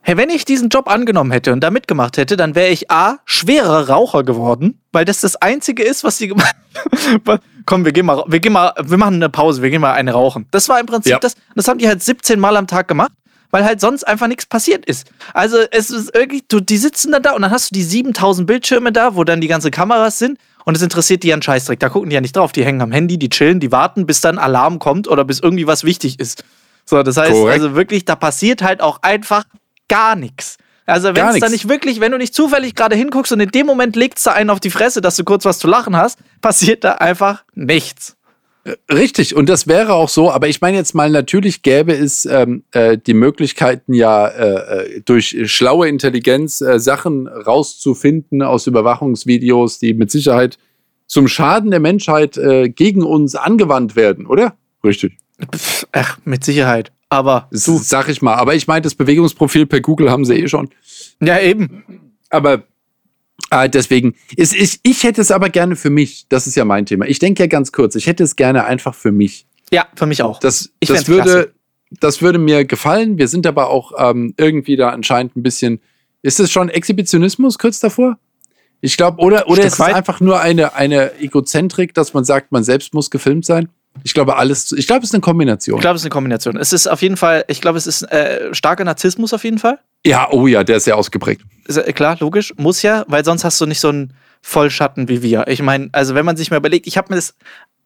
hey, wenn ich diesen Job angenommen hätte und da mitgemacht hätte, dann wäre ich A, schwerer Raucher geworden, weil das das Einzige ist, was sie gemacht haben. Komm, wir gehen mal, wir gehen mal, wir machen eine Pause, wir gehen mal eine rauchen. Das war im Prinzip ja. das, das haben die halt 17 Mal am Tag gemacht weil halt sonst einfach nichts passiert ist. Also es ist wirklich, du, die sitzen dann da und dann hast du die 7000 Bildschirme da, wo dann die ganzen Kameras sind und es interessiert die ja einen Scheißdreck. Da gucken die ja nicht drauf. Die hängen am Handy, die chillen, die warten, bis dann Alarm kommt oder bis irgendwie was wichtig ist. So, das heißt Korrekt. also wirklich, da passiert halt auch einfach gar nichts. Also wenn es da nicht wirklich, wenn du nicht zufällig gerade hinguckst und in dem Moment legt es da einen auf die Fresse, dass du kurz was zu lachen hast, passiert da einfach nichts. Richtig, und das wäre auch so, aber ich meine jetzt mal, natürlich gäbe es ähm, äh, die Möglichkeiten ja äh, äh, durch schlaue Intelligenz äh, Sachen rauszufinden aus Überwachungsvideos, die mit Sicherheit zum Schaden der Menschheit äh, gegen uns angewandt werden, oder? Richtig. Ach, mit Sicherheit. Aber du. Sag ich mal. Aber ich meine, das Bewegungsprofil per Google haben sie eh schon. Ja, eben. Aber äh, deswegen, ist, ich, ich hätte es aber gerne für mich. Das ist ja mein Thema. Ich denke ja ganz kurz, ich hätte es gerne einfach für mich. Ja, für mich auch. Das, ich das würde, das würde mir gefallen. Wir sind aber auch ähm, irgendwie da anscheinend ein bisschen. Ist es schon Exhibitionismus kurz davor? Ich glaube, oder, oder ist es einfach nur eine, eine Egozentrik, dass man sagt, man selbst muss gefilmt sein? Ich glaube, alles. Ich glaube, es ist eine Kombination. Ich glaube, es ist eine Kombination. Es ist auf jeden Fall, ich glaube, es ist äh, starker Narzissmus auf jeden Fall. Ja, oh ja, der ist sehr ausgeprägt. Ist, äh, klar, logisch, muss ja, weil sonst hast du nicht so einen Vollschatten wie wir. Ich meine, also wenn man sich mal überlegt, ich habe mir das,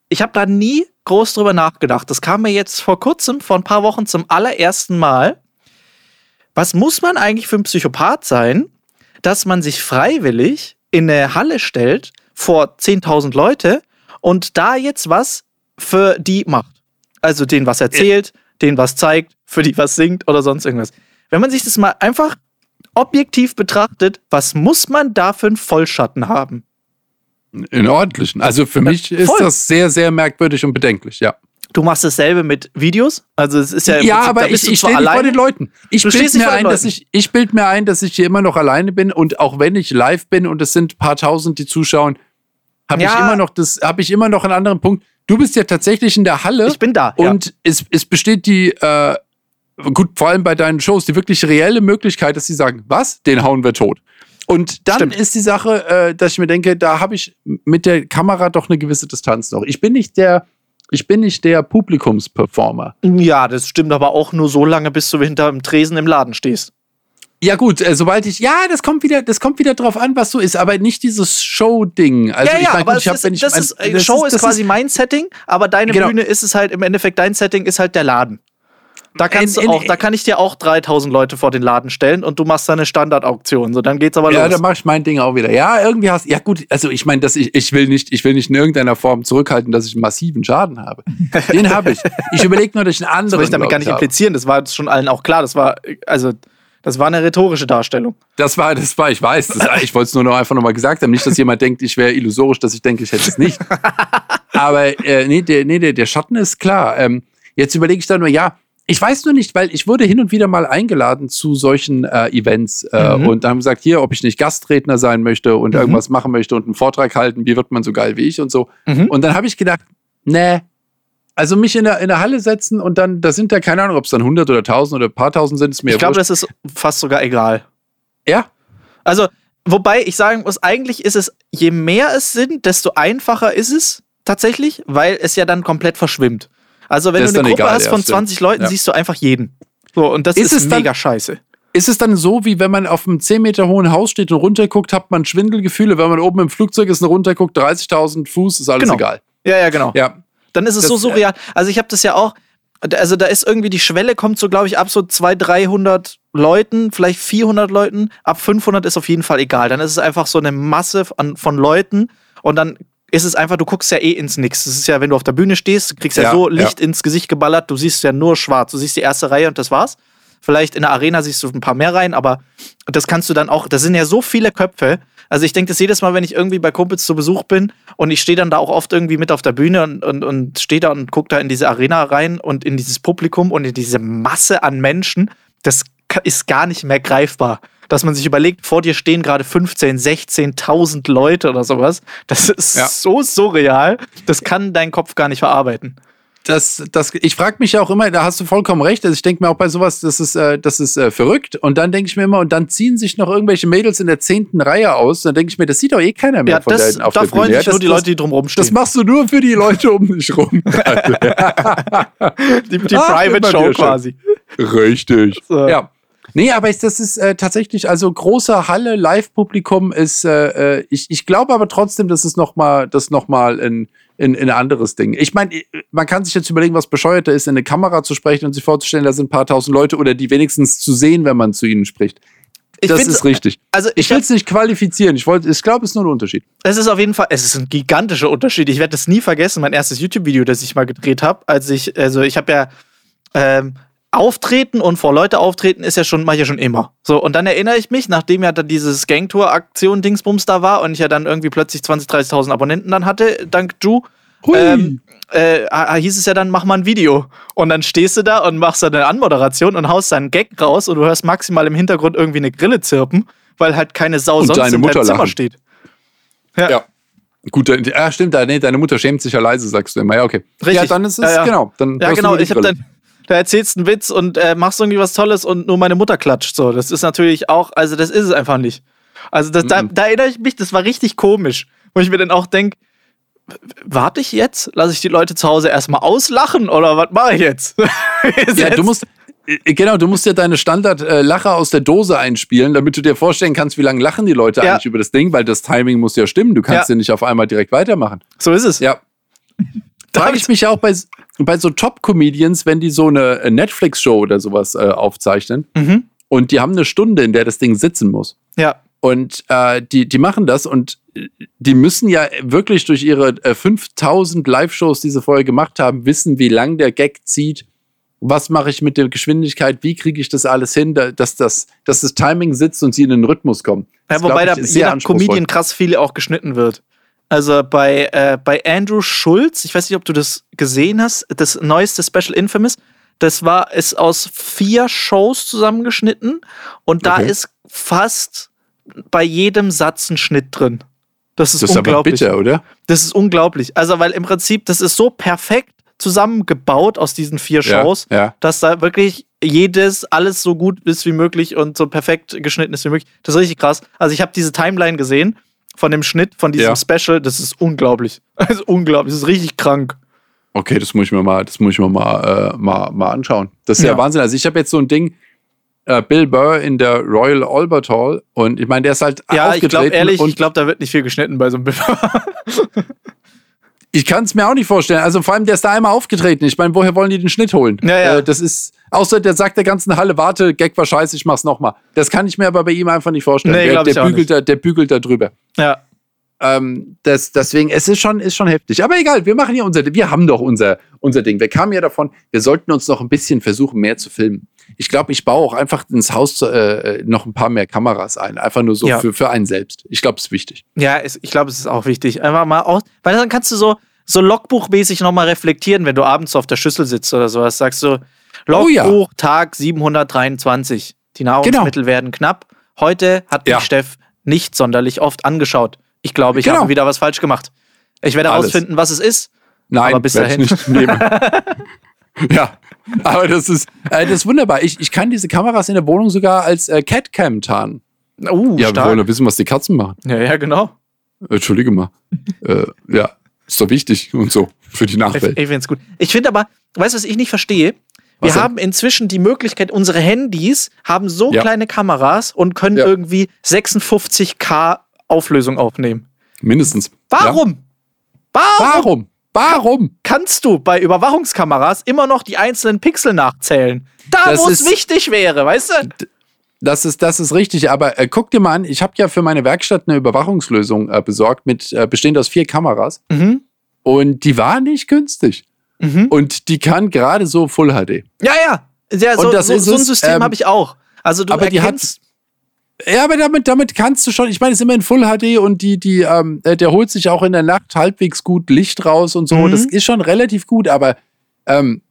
ich habe da nie groß drüber nachgedacht. Das kam mir jetzt vor kurzem, vor ein paar Wochen zum allerersten Mal. Was muss man eigentlich für ein Psychopath sein, dass man sich freiwillig in eine Halle stellt vor 10.000 Leute und da jetzt was für die macht? Also denen was erzählt, ja. denen was zeigt, für die was singt oder sonst irgendwas. Wenn man sich das mal einfach objektiv betrachtet, was muss man da für einen Vollschatten haben? In ordentlichen. Also für ja, mich ist voll. das sehr, sehr merkwürdig und bedenklich, ja. Du machst dasselbe mit Videos? Also es ist ja Ja, Prinzip, aber ich, ich stehe nicht vor den Leuten. Ich bilde mir ein, dass ich ich bild mir ein, dass ich hier immer noch alleine bin und auch wenn ich live bin und es sind ein paar tausend, die zuschauen, habe ja. ich immer noch das habe ich immer noch einen anderen Punkt. Du bist ja tatsächlich in der Halle. Ich bin da. Und ja. es, es besteht die äh, gut, vor allem bei deinen Shows, die wirklich reelle Möglichkeit, dass sie sagen, was? Den hauen wir tot. Und dann Stimmt. ist die Sache, äh, dass ich mir denke, da habe ich mit der Kamera doch eine gewisse Distanz noch. Ich bin nicht der, ich bin nicht der Publikumsperformer. Ja, das stimmt aber auch nur so lange, bis du hinter dem Tresen im Laden stehst. Ja gut, äh, sobald ich, ja, das kommt wieder, das kommt wieder drauf an, was so ist, aber nicht dieses Show-Ding. Also ja, ja, ich mein, aber gut, ich hab, wenn ich das mein, ist, das Show ist, ist quasi ist, mein Setting, aber deine genau. Bühne ist es halt im Endeffekt, dein Setting ist halt der Laden. Da kannst in, in, du auch, da kann ich dir auch 3000 Leute vor den Laden stellen und du machst da eine Standardauktion. So, dann geht's aber ja, los. Ja, dann mach ich mein Ding auch wieder. Ja, irgendwie hast, ja gut, also ich meine, dass ich, ich will nicht, ich will nicht in irgendeiner Form zurückhalten, dass ich einen massiven Schaden habe. Den habe ich. Ich überlege nur, dass ich einen anderen. Das will ich damit gar nicht implizieren. Das war schon allen auch klar. Das war, also, das war eine rhetorische Darstellung. Das war, das war, ich weiß. Das, ich wollte es nur noch einfach nochmal gesagt haben. Nicht, dass jemand denkt, ich wäre illusorisch, dass ich denke, ich hätte es nicht. Aber äh, nee, der, nee der, der Schatten ist klar. Ähm, jetzt überlege ich da nur, ja, ich weiß nur nicht, weil ich wurde hin und wieder mal eingeladen zu solchen äh, Events äh, mhm. und haben gesagt, hier, ob ich nicht Gastredner sein möchte und mhm. irgendwas machen möchte und einen Vortrag halten, wie wird man so geil wie ich und so. Mhm. Und dann habe ich gedacht, nee, also mich in der, in der Halle setzen und dann, da sind ja keine Ahnung, ob es dann 100 oder 1000 oder ein paar tausend sind, ist mir Ich glaube, das ist fast sogar egal. Ja? Also, wobei ich sagen muss, eigentlich ist es, je mehr es sind, desto einfacher ist es tatsächlich, weil es ja dann komplett verschwimmt. Also wenn das du eine Gruppe egal, hast von 20 Leuten, ja. siehst du einfach jeden. So, und das ist, ist mega dann, scheiße. Ist es dann so, wie wenn man auf einem 10 Meter hohen Haus steht und runterguckt, hat man Schwindelgefühle, wenn man oben im Flugzeug ist und runterguckt, 30.000 Fuß, ist alles genau. egal. Ja, ja, genau. Ja. Dann ist es das, so surreal. Also ich habe das ja auch, also da ist irgendwie die Schwelle kommt so, glaube ich, ab so 200, 300 Leuten, vielleicht 400 Leuten. Ab 500 ist auf jeden Fall egal. Dann ist es einfach so eine Masse von, von Leuten und dann ist es einfach, du guckst ja eh ins Nix. Das ist ja, wenn du auf der Bühne stehst, kriegst ja, ja so Licht ja. ins Gesicht geballert, du siehst ja nur schwarz. Du siehst die erste Reihe und das war's. Vielleicht in der Arena siehst du ein paar mehr rein, aber das kannst du dann auch, das sind ja so viele Köpfe. Also ich denke das jedes Mal, wenn ich irgendwie bei Kumpels zu Besuch bin und ich stehe dann da auch oft irgendwie mit auf der Bühne und, und, und stehe da und gucke da in diese Arena rein und in dieses Publikum und in diese Masse an Menschen, das ist gar nicht mehr greifbar. Dass man sich überlegt, vor dir stehen gerade 15, 16.000 Leute oder sowas. Das ist ja. so surreal. Das kann dein Kopf gar nicht verarbeiten das, das, ich frage mich ja auch immer, da hast du vollkommen recht. Also ich denke mir auch bei sowas, das ist, äh, das ist äh, verrückt. Und dann denke ich mir immer, und dann ziehen sich noch irgendwelche Mädels in der zehnten Reihe aus. Dann denke ich mir, das sieht doch eh keiner mehr ja, von das, auf da freuen sich ja, nur die Leute, die drumherum stehen. Das machst du nur für die Leute um dich rum. die, die Ach, Private Show quasi. Richtig. So. Ja. Nee, aber das ist äh, tatsächlich, also große Halle, Live-Publikum ist, äh, äh ich, ich glaube aber trotzdem, dass es nochmal, das nochmal ein, ein, ein anderes Ding. Ich meine, man kann sich jetzt überlegen, was bescheuerter ist, in eine Kamera zu sprechen und sich vorzustellen, da sind ein paar tausend Leute oder die wenigstens zu sehen, wenn man zu ihnen spricht. Ich das ist richtig. Also ich, ich will es nicht qualifizieren. Ich, ich glaube, es ist nur ein Unterschied. Es ist auf jeden Fall, es ist ein gigantischer Unterschied. Ich werde das nie vergessen. Mein erstes YouTube-Video, das ich mal gedreht habe, als ich, also ich habe ja ähm, Auftreten und vor Leute auftreten ist ja schon, mache ich ja schon immer. So, und dann erinnere ich mich, nachdem ja dann dieses Gangtour-Aktion-Dingsbums da war und ich ja dann irgendwie plötzlich 20.000, 30.000 Abonnenten dann hatte, dank Ju, ähm, äh, hieß es ja dann, mach mal ein Video. Und dann stehst du da und machst eine Anmoderation und haust deinen Gag raus und du hörst maximal im Hintergrund irgendwie eine Grille zirpen, weil halt keine Sau und sonst deine in deinem Zimmer steht. Ja. ja. Gut, ja, stimmt, nee, deine Mutter schämt sich ja leise, sagst du immer. Ja, okay. Richtig. Ja, dann ist es, ja, ja. genau. Dann ja, genau, ich habe dann da erzählst einen Witz und äh, machst irgendwie was Tolles und nur meine Mutter klatscht. So, das ist natürlich auch, also das ist es einfach nicht. Also das, mhm. da, da, erinnere ich mich, das war richtig komisch, wo ich mir dann auch denke, warte ich jetzt? Lasse ich die Leute zu Hause erstmal auslachen oder was mache ich jetzt? ja, du musst, äh, Genau, du musst ja deine Standard-Lacher aus der Dose einspielen, damit du dir vorstellen kannst, wie lange lachen die Leute ja. eigentlich über das Ding, weil das Timing muss ja stimmen. Du kannst ja, ja nicht auf einmal direkt weitermachen. So ist es. Ja. Frage ich mich auch bei, bei so Top-Comedians, wenn die so eine äh, Netflix-Show oder sowas äh, aufzeichnen mhm. und die haben eine Stunde, in der das Ding sitzen muss. Ja. Und äh, die, die machen das und äh, die müssen ja wirklich durch ihre äh, 5000 Live-Shows, die sie vorher gemacht haben, wissen, wie lang der Gag zieht. Was mache ich mit der Geschwindigkeit? Wie kriege ich das alles hin, dass das, dass das Timing sitzt und sie in den Rhythmus kommen? Ja, wobei da jeder Comedian krass viel auch geschnitten wird. Also bei, äh, bei Andrew Schulz, ich weiß nicht, ob du das gesehen hast, das neueste Special Infamous, das war, ist aus vier Shows zusammengeschnitten und da okay. ist fast bei jedem Satz ein Schnitt drin. Das ist, das ist unglaublich. Aber bitter, oder? Das ist unglaublich. Also, weil im Prinzip, das ist so perfekt zusammengebaut aus diesen vier Shows, ja, ja. dass da wirklich jedes alles so gut ist wie möglich und so perfekt geschnitten ist wie möglich. Das ist richtig krass. Also ich habe diese Timeline gesehen von dem Schnitt von diesem ja. Special, das ist unglaublich. Das ist unglaublich, das ist richtig krank. Okay, das muss ich mir mal, das muss ich mir mal, äh, mal, mal anschauen. Das ist ja, ja Wahnsinn. Also ich habe jetzt so ein Ding, äh, Bill Burr in der Royal Albert Hall und ich meine, der ist halt ja, ich glaube ehrlich, ich glaube, da wird nicht viel geschnitten bei so einem Bill Burr. ich kann es mir auch nicht vorstellen. Also vor allem, der ist da einmal aufgetreten. Ich meine, woher wollen die den Schnitt holen? Ja, ja. Äh, das ist, außer der sagt der ganzen Halle, warte, Gag war scheiße, ich mach's nochmal. Das kann ich mir aber bei ihm einfach nicht vorstellen. Nee, der, der bügelt da, der bügelt da drüber. Ja. Ähm, das, deswegen, es ist schon, ist schon heftig. Aber egal, wir machen hier unser, wir haben doch unser, unser Ding. Wir kamen ja davon, wir sollten uns noch ein bisschen versuchen, mehr zu filmen. Ich glaube, ich baue auch einfach ins Haus äh, noch ein paar mehr Kameras ein. Einfach nur so ja. für, für einen selbst. Ich glaube, es ist wichtig. Ja, es, ich glaube, es ist auch wichtig. Einfach mal aus, weil dann kannst du so, so Logbuchmäßig nochmal reflektieren, wenn du abends auf der Schüssel sitzt oder sowas. Sagst du, Logbuch, oh ja. Tag 723. Die Nahrungsmittel genau. werden knapp. Heute hat mich ja. Steff nicht sonderlich oft angeschaut. Ich glaube, ich genau. habe wieder was falsch gemacht. Ich werde herausfinden, was es ist. Nein, aber bis dahin. Ich nicht nehmen. ja, aber das ist, äh, das ist wunderbar. Ich, ich kann diese Kameras in der Wohnung sogar als äh, Catcam tarnen. Uh, ja, stark. wir wollen ja wissen, was die Katzen machen. Ja, ja, genau. Entschuldige mal. äh, ja, ist doch wichtig und so für die Nachwelt. Ich, ich finde es gut. Ich finde aber, weißt du, was ich nicht verstehe? Wir haben inzwischen die Möglichkeit, unsere Handys haben so ja. kleine Kameras und können ja. irgendwie 56k Auflösung aufnehmen. Mindestens. Warum? Ja. Warum? Warum? Warum? Kannst du bei Überwachungskameras immer noch die einzelnen Pixel nachzählen? Da, wo es wichtig wäre, weißt du? Das ist, das ist richtig, aber äh, guck dir mal an, ich habe ja für meine Werkstatt eine Überwachungslösung äh, besorgt, mit äh, bestehend aus vier Kameras. Mhm. Und die war nicht günstig. Mhm. Und die kann gerade so Full HD. Ja, ja. Ja, so, so, so ein System ähm, habe ich auch. Also du aber erkennst. Die hat, ja, aber damit, damit kannst du schon, ich meine, es ist immer in Full HD und die, die, ähm, äh, der holt sich auch in der Nacht halbwegs gut Licht raus und so. Mhm. Das ist schon relativ gut, aber ähm,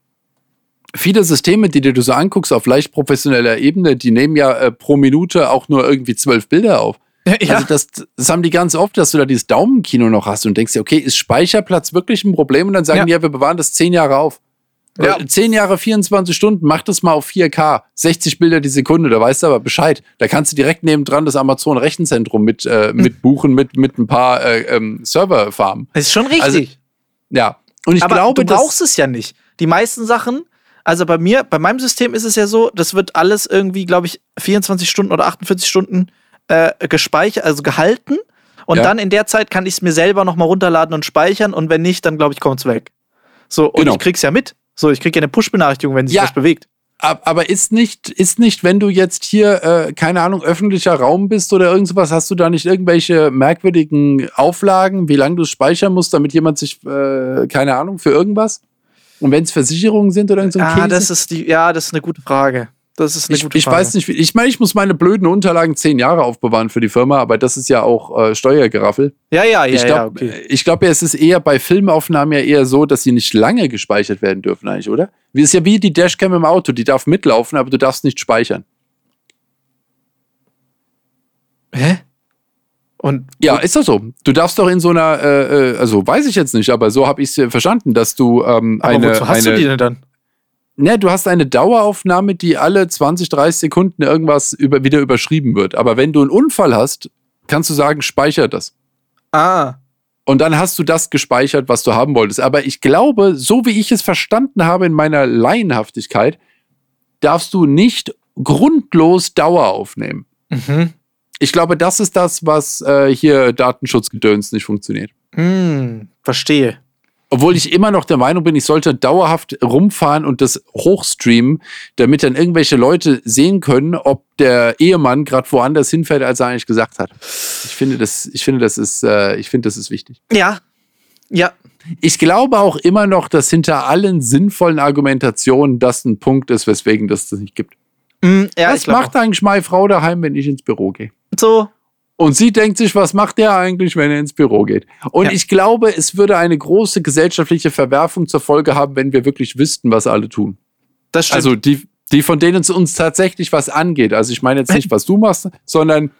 viele Systeme, die dir du so anguckst auf leicht professioneller Ebene, die nehmen ja äh, pro Minute auch nur irgendwie zwölf Bilder auf. Ja. Also das, das haben die ganz oft, dass du da dieses Daumenkino noch hast und denkst dir, okay, ist Speicherplatz wirklich ein Problem? Und dann sagen ja. die, ja, wir bewahren das zehn Jahre auf. Ja. Äh, zehn Jahre, 24 Stunden, mach das mal auf 4K, 60 Bilder die Sekunde, da weißt du aber Bescheid. Da kannst du direkt nebendran das Amazon-Rechenzentrum mit, äh, mit hm. buchen, mit, mit ein paar äh, ähm, Serverfarmen. Das ist schon richtig. Also, ja. Und ich aber glaube, du brauchst es ja nicht. Die meisten Sachen, also bei mir, bei meinem System ist es ja so, das wird alles irgendwie, glaube ich, 24 Stunden oder 48 Stunden äh, gespeichert, also gehalten. Und ja. dann in der Zeit kann ich es mir selber nochmal runterladen und speichern. Und wenn nicht, dann glaube ich, kommt es weg. So, und genau. ich krieg's ja mit. So, ich kriege ja eine Push-Benachrichtigung, wenn sich ja, was bewegt. Aber ist nicht, ist nicht, wenn du jetzt hier, äh, keine Ahnung, öffentlicher Raum bist oder irgendwas, hast du da nicht irgendwelche merkwürdigen Auflagen, wie lange du es speichern musst, damit jemand sich, äh, keine Ahnung, für irgendwas? Und wenn es Versicherungen sind oder irgend so ein Ah, das ist die, ja, das ist eine gute Frage. Das ist eine ich, gute Frage. Ich weiß nicht, ich meine, ich muss meine blöden Unterlagen zehn Jahre aufbewahren für die Firma, aber das ist ja auch äh, Steuergeraffel. Ja, ja, ja. Ich glaube, ja, okay. ich glaub, es ist eher bei Filmaufnahmen ja eher so, dass sie nicht lange gespeichert werden dürfen, eigentlich, oder? Wie ist ja wie die Dashcam im Auto, die darf mitlaufen, aber du darfst nicht speichern. Hä? Und ja, ist das so. Du darfst doch in so einer, äh, äh also weiß ich jetzt nicht, aber so habe ich es verstanden, dass du ähm, aber eine. Wozu hast eine, du die denn dann? Ne, du hast eine Daueraufnahme, die alle 20, 30 Sekunden irgendwas über, wieder überschrieben wird. Aber wenn du einen Unfall hast, kannst du sagen, speicher das. Ah. Und dann hast du das gespeichert, was du haben wolltest. Aber ich glaube, so wie ich es verstanden habe in meiner Laienhaftigkeit, darfst du nicht grundlos Dauer aufnehmen. Mhm. Ich glaube, das ist das, was äh, hier Datenschutzgedöns nicht funktioniert. Hm, verstehe. Obwohl ich immer noch der Meinung bin, ich sollte dauerhaft rumfahren und das hochstreamen, damit dann irgendwelche Leute sehen können, ob der Ehemann gerade woanders hinfährt, als er eigentlich gesagt hat. Ich finde, das, ich finde, das ist, äh, ich finde, das ist wichtig. Ja. Ja. Ich glaube auch immer noch, dass hinter allen sinnvollen Argumentationen das ein Punkt ist, weswegen das das nicht gibt. Mm, ja, Was macht eigentlich meine Frau daheim, wenn ich ins Büro gehe? So, und sie denkt sich, was macht der eigentlich, wenn er ins Büro geht? Und ja. ich glaube, es würde eine große gesellschaftliche Verwerfung zur Folge haben, wenn wir wirklich wüssten, was alle tun. Das stimmt. Also die, die von denen es uns tatsächlich was angeht. Also ich meine jetzt nicht, was du machst, sondern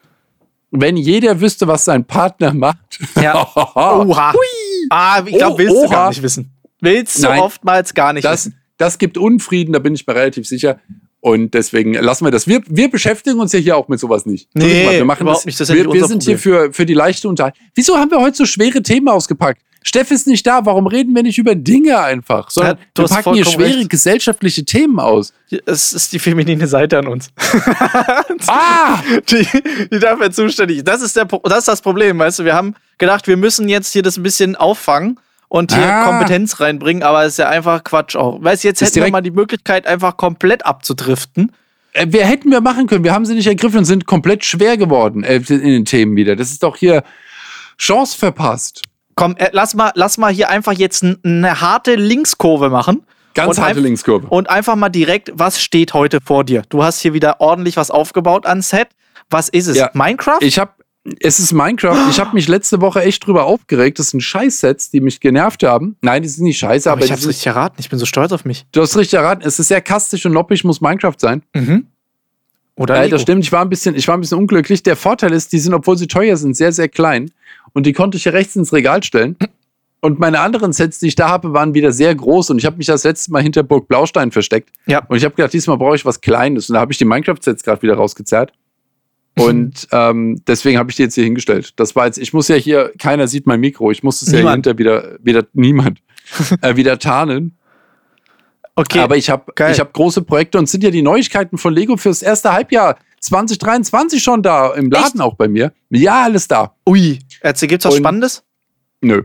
wenn jeder wüsste, was sein Partner macht. Ja. Oha. Hui. Ah, ich glaube, willst oh, du gar nicht wissen. Willst du Nein, oftmals gar nicht das, wissen. Das gibt Unfrieden, da bin ich mir relativ sicher. Und deswegen lassen wir das. Wir, wir beschäftigen uns ja hier auch mit sowas nicht. Nee, wir machen überhaupt das, nicht. Das wir, wir sind hier für, für die leichte Unterhaltung. Wieso haben wir heute so schwere Themen ausgepackt? Steff ist nicht da. Warum reden wir nicht über Dinge einfach? Sondern ja, wir packen hier schwere recht. gesellschaftliche Themen aus. Es ist die feminine Seite an uns. ah! Die, die dafür zuständig ist. Das ist, der, das ist das Problem, weißt du. Wir haben gedacht, wir müssen jetzt hier das ein bisschen auffangen und hier ah. Kompetenz reinbringen, aber es ist ja einfach Quatsch auch. Weißt du, jetzt hätten wir mal die Möglichkeit, einfach komplett abzudriften. Äh, wir hätten wir machen können. Wir haben sie nicht ergriffen und sind komplett schwer geworden äh, in den Themen wieder. Das ist doch hier Chance verpasst. Komm, äh, lass, mal, lass mal hier einfach jetzt eine harte Linkskurve machen. Ganz harte Linkskurve. Und einfach mal direkt, was steht heute vor dir? Du hast hier wieder ordentlich was aufgebaut an Set. Was ist es? Ja, Minecraft? Ich habe es ist Minecraft. Ich habe mich letzte Woche echt drüber aufgeregt. Das sind Scheißsets, die mich genervt haben. Nein, die sind nicht scheiße, aber. aber ich hab's richtig erraten. Ich bin so stolz auf mich. Du hast richtig erraten. Es ist sehr kastisch und noppig, muss Minecraft sein. Mhm. Oder? Ja, das stimmt. Ich war, ein bisschen, ich war ein bisschen unglücklich. Der Vorteil ist, die sind, obwohl sie teuer sind, sehr, sehr klein. Und die konnte ich hier rechts ins Regal stellen. Und meine anderen Sets, die ich da habe, waren wieder sehr groß. Und ich habe mich das letzte Mal hinter Burg Blaustein versteckt. Ja. Und ich habe gedacht, diesmal brauche ich was Kleines. Und da habe ich die Minecraft-Sets gerade wieder rausgezerrt. Und ähm, deswegen habe ich die jetzt hier hingestellt. Das war jetzt, ich muss ja hier, keiner sieht mein Mikro, ich muss es ja hinter wieder, wieder niemand, äh, wieder tarnen. Okay. Aber ich habe hab große Projekte und sind ja die Neuigkeiten von Lego fürs erste Halbjahr 2023 schon da im Laden Echt? auch bei mir. Ja, alles da. Ui. Erzähl, gibt's was und, Spannendes? Nö.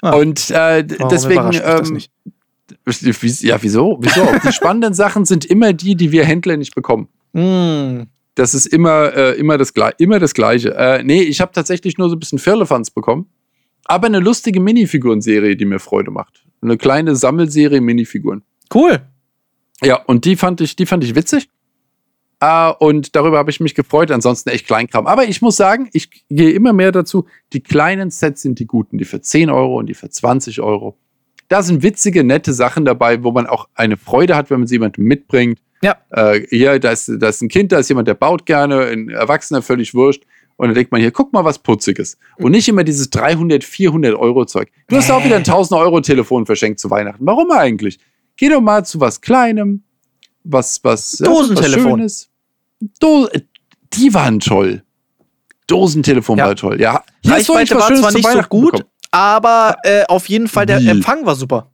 Ah. Und äh, deswegen. Ähm, ja, wieso? Wieso? die spannenden Sachen sind immer die, die wir Händler nicht bekommen. Mm das ist immer, äh, immer, das, immer das Gleiche. Äh, nee, ich habe tatsächlich nur so ein bisschen Firlefanz bekommen. Aber eine lustige Minifigurenserie, die mir Freude macht. Eine kleine Sammelserie Minifiguren. Cool. Ja, und die fand ich, die fand ich witzig. Uh, und darüber habe ich mich gefreut. Ansonsten echt Kleinkram. Aber ich muss sagen, ich gehe immer mehr dazu. Die kleinen Sets sind die guten, die für 10 Euro und die für 20 Euro. Da sind witzige, nette Sachen dabei, wo man auch eine Freude hat, wenn man sie jemandem mitbringt. Ja. Äh, hier, da ist, da ist ein Kind, da ist jemand, der baut gerne, ein Erwachsener völlig wurscht. Und dann denkt man hier, guck mal was Putziges. Und nicht immer dieses 300, 400 Euro Zeug. Du hast auch wieder ein 1000 Euro Telefon verschenkt zu Weihnachten. Warum eigentlich? Geh doch mal zu was Kleinem, was, was, Dosentelefon. Was Schönes. Do die waren toll. Dosentelefon ja. war toll. Ja, hier Reichweite war zwar nicht so gut, bekommen. aber äh, auf jeden Fall der? Empfang war super.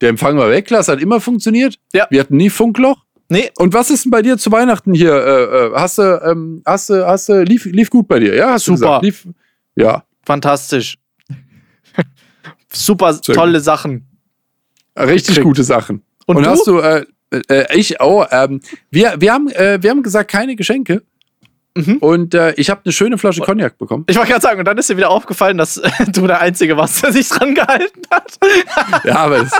Der Empfang war Weltklasse, hat immer funktioniert. Ja. Wir hatten nie Funkloch. Nee. Und was ist denn bei dir zu Weihnachten hier? Äh, äh hast du, ähm, hast du, hast du, lief, lief gut bei dir? Ja, hast Super. Lief, ja. Fantastisch. Super Sehr tolle gut. Sachen. Richtig gekriegt. gute Sachen. Und, Und hast du, äh, äh, ich auch, ähm, wir, wir, haben, äh, wir haben gesagt, keine Geschenke. Mhm. Und äh, ich habe eine schöne Flasche Cognac bekommen. Ich wollte gerade sagen, und dann ist dir wieder aufgefallen, dass äh, du der Einzige warst, der sich dran gehalten hat. ja, aber das,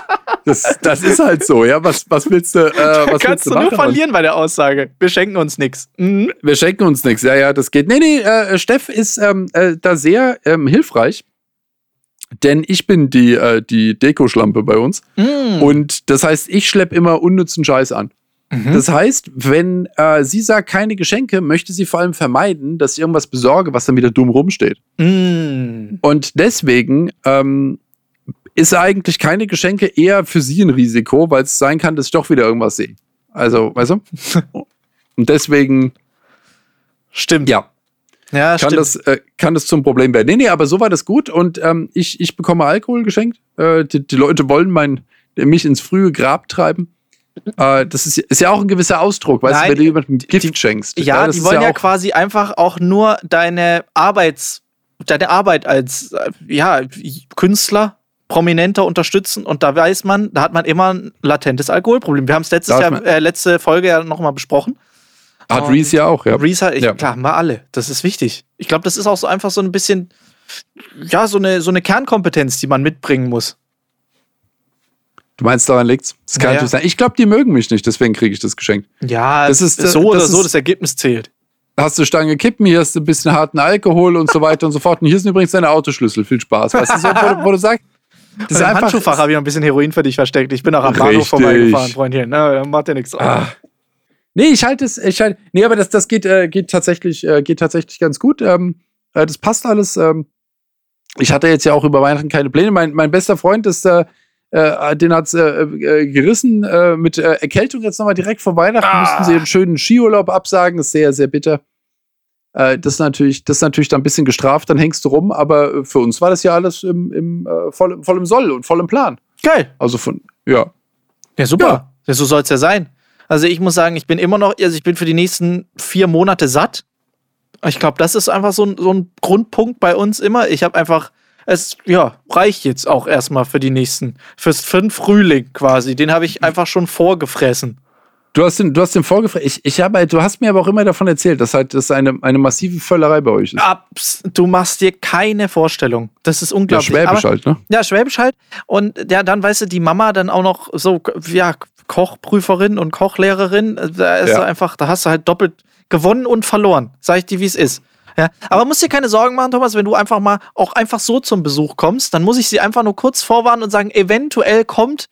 das, das, ist halt so, ja. Was, was willst du, äh, was Kannst du, du nur verlieren bei der Aussage. Wir schenken uns nichts. Mhm. Wir schenken uns nichts, ja, ja, das geht. Nee, nee, äh, Steff ist ähm, äh, da sehr ähm, hilfreich. Denn ich bin die, äh, die Dekoschlampe bei uns. Mm. Und das heißt, ich schleppe immer unnützen Scheiß an. Mhm. Das heißt, wenn äh, sie sagt, keine Geschenke, möchte sie vor allem vermeiden, dass ich irgendwas besorge, was dann wieder dumm rumsteht. Mm. Und deswegen ähm, ist eigentlich keine Geschenke eher für sie ein Risiko, weil es sein kann, dass ich doch wieder irgendwas sehe. Also, weißt du? Und deswegen. Stimmt. Ja. Ja, kann, das, äh, kann das zum Problem werden. Nee, nee, aber so war das gut und ähm, ich, ich bekomme Alkohol geschenkt. Äh, die, die Leute wollen mein, mich ins frühe Grab treiben. Äh, das ist, ist, ja auch ein gewisser Ausdruck, weißt Nein, du, wenn du jemandem Gift die, schenkst. Ja, ja die wollen ja, ja quasi einfach auch nur deine Arbeits, deine Arbeit als äh, ja, Künstler prominenter unterstützen und da weiß man, da hat man immer ein latentes Alkoholproblem. Wir haben es letztes Jahr, äh, letzte Folge ja nochmal besprochen. Hat Reese ja auch, ja. Reese hat, ich, ja. klar, haben wir alle. Das ist wichtig. Ich glaube, das ist auch so einfach so ein bisschen, ja, so eine, so eine Kernkompetenz, die man mitbringen muss. Du meinst, daran liegt's? Das kann naja. sein. Ich glaube, die mögen mich nicht, deswegen kriege ich das geschenkt. Ja, das ist so oder so, das Ergebnis zählt. Hast du Stange Kippen, hier hast du ein bisschen harten Alkohol und so weiter und so fort. Und hier sind übrigens deine Autoschlüssel. Viel Spaß. Weißt du, so, wo, wo du sagst, das ist einfach. Handschuhfach habe ich noch ein bisschen Heroin für dich versteckt. Ich bin auch am. Bahnhof vorbeigefahren, Freundchen. Na, macht ja nichts. Ah. Nee, ich halte es, ich halte, nee, aber das, das geht, äh, geht tatsächlich, äh, geht tatsächlich ganz gut. Ähm, äh, das passt alles. Ähm, ich hatte jetzt ja auch über Weihnachten keine Pläne. Mein, mein bester Freund ist, äh, den hat's äh, äh, gerissen äh, mit äh, Erkältung jetzt nochmal direkt vor Weihnachten. Ah. Mussten sie einen schönen Skiurlaub absagen. Das ist sehr, sehr bitter. Äh, das, ist natürlich, das ist natürlich dann ein bisschen gestraft, dann hängst du rum, aber äh, für uns war das ja alles im, im, äh, voll, voll im Soll und voll im Plan. Geil. Also von, ja. Ja, super. Ja. ja so soll es ja sein. Also ich muss sagen, ich bin immer noch, also ich bin für die nächsten vier Monate satt. Ich glaube, das ist einfach so ein, so ein Grundpunkt bei uns immer. Ich habe einfach es ja, reicht jetzt auch erstmal für die nächsten, fürs, für den Frühling quasi. Den habe ich einfach schon vorgefressen. Du hast den, du hast den vorgefressen. Ich, ich habe, du hast mir aber auch immer davon erzählt, dass halt das eine, eine massive Völlerei bei euch ist. Abs, du machst dir keine Vorstellung. Das ist unglaublich. Ja, Schwäbisch aber, halt, ne? Ja, Schwäbisch halt. Und ja, dann weißt du, die Mama dann auch noch so, ja, Kochprüferin und Kochlehrerin. Da ist ja. einfach, da hast du halt doppelt gewonnen und verloren. Sag ich dir, wie es ist. Ja, aber musst dir keine Sorgen machen, Thomas, wenn du einfach mal auch einfach so zum Besuch kommst, dann muss ich sie einfach nur kurz vorwarnen und sagen, eventuell kommt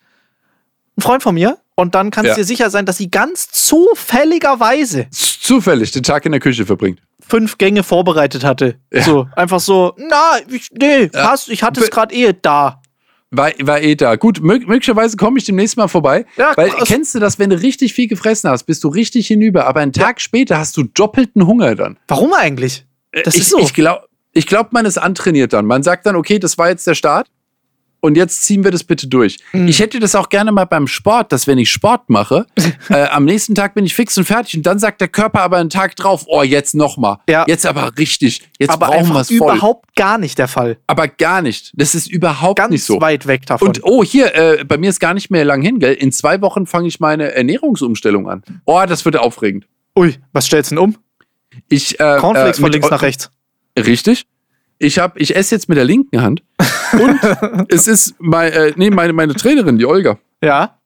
ein Freund von mir und dann kannst du ja. dir sicher sein, dass sie ganz zufälligerweise zufällig den Tag in der Küche verbringt. Fünf Gänge vorbereitet hatte. Ja. So, einfach so, na, ich, nee, ja. hast, ich hatte es gerade eh da. War, war eh da. Gut, möglicherweise komme ich demnächst mal vorbei. Ja, weil krass. kennst du das, wenn du richtig viel gefressen hast, bist du richtig hinüber, aber einen Tag später hast du doppelten Hunger dann. Warum eigentlich? Das ich, ist so. Ich glaube, ich glaub, man ist antrainiert dann. Man sagt dann, okay, das war jetzt der Start und jetzt ziehen wir das bitte durch. Mhm. Ich hätte das auch gerne mal beim Sport, dass wenn ich Sport mache, äh, am nächsten Tag bin ich fix und fertig und dann sagt der Körper aber einen Tag drauf, oh, jetzt nochmal. Ja. Jetzt aber richtig. Jetzt aber brauchen wir es voll. überhaupt gar nicht der Fall. Aber gar nicht. Das ist überhaupt Ganz nicht so. weit weg davon. Und oh, hier, äh, bei mir ist gar nicht mehr lang hin, gell? In zwei Wochen fange ich meine Ernährungsumstellung an. Oh, das wird aufregend. Ui, was stellst du denn um? Ich, äh, Cornflakes äh, von links nach rechts. Richtig. Ich, hab, ich esse jetzt mit der linken Hand. Und es ist mein, äh, nee, meine, meine Trainerin, die Olga. Ja.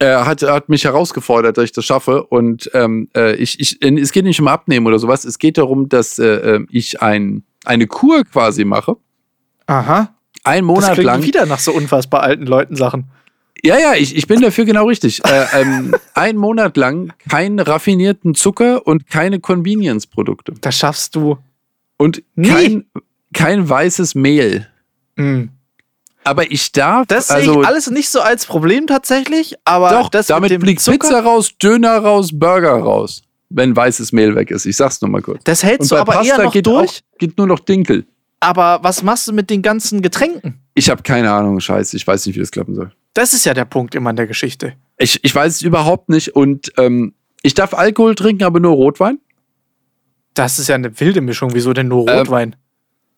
er hat, hat mich herausgefordert, dass ich das schaffe. Und ähm, äh, ich, ich, es geht nicht um Abnehmen oder sowas. Es geht darum, dass äh, äh ich ein, eine Kur quasi mache. Aha. Ein Monat das lang. wieder nach so unfassbar alten Leuten Sachen. Ja, ja, ich, ich bin dafür genau richtig. äh, ähm, ein Monat lang keinen raffinierten Zucker und keine Convenience-Produkte. Das schaffst du. Und kein, kein weißes Mehl. Mhm. Aber ich darf. Das also, sehe ich alles nicht so als Problem tatsächlich, aber doch, das damit mit fliegt Zucker, Pizza raus, Döner raus, Burger raus, wenn weißes Mehl weg ist. Ich sag's nur mal kurz. Das hältst du aber Pasta eher noch geht durch. Auch, geht nur noch Dinkel. Aber was machst du mit den ganzen Getränken? Ich habe keine Ahnung, scheiße. Ich weiß nicht, wie das klappen soll. Das ist ja der Punkt immer in der Geschichte. Ich, ich weiß es überhaupt nicht und ähm, ich darf Alkohol trinken, aber nur Rotwein. Das ist ja eine wilde Mischung. Wieso denn nur ähm, Rotwein?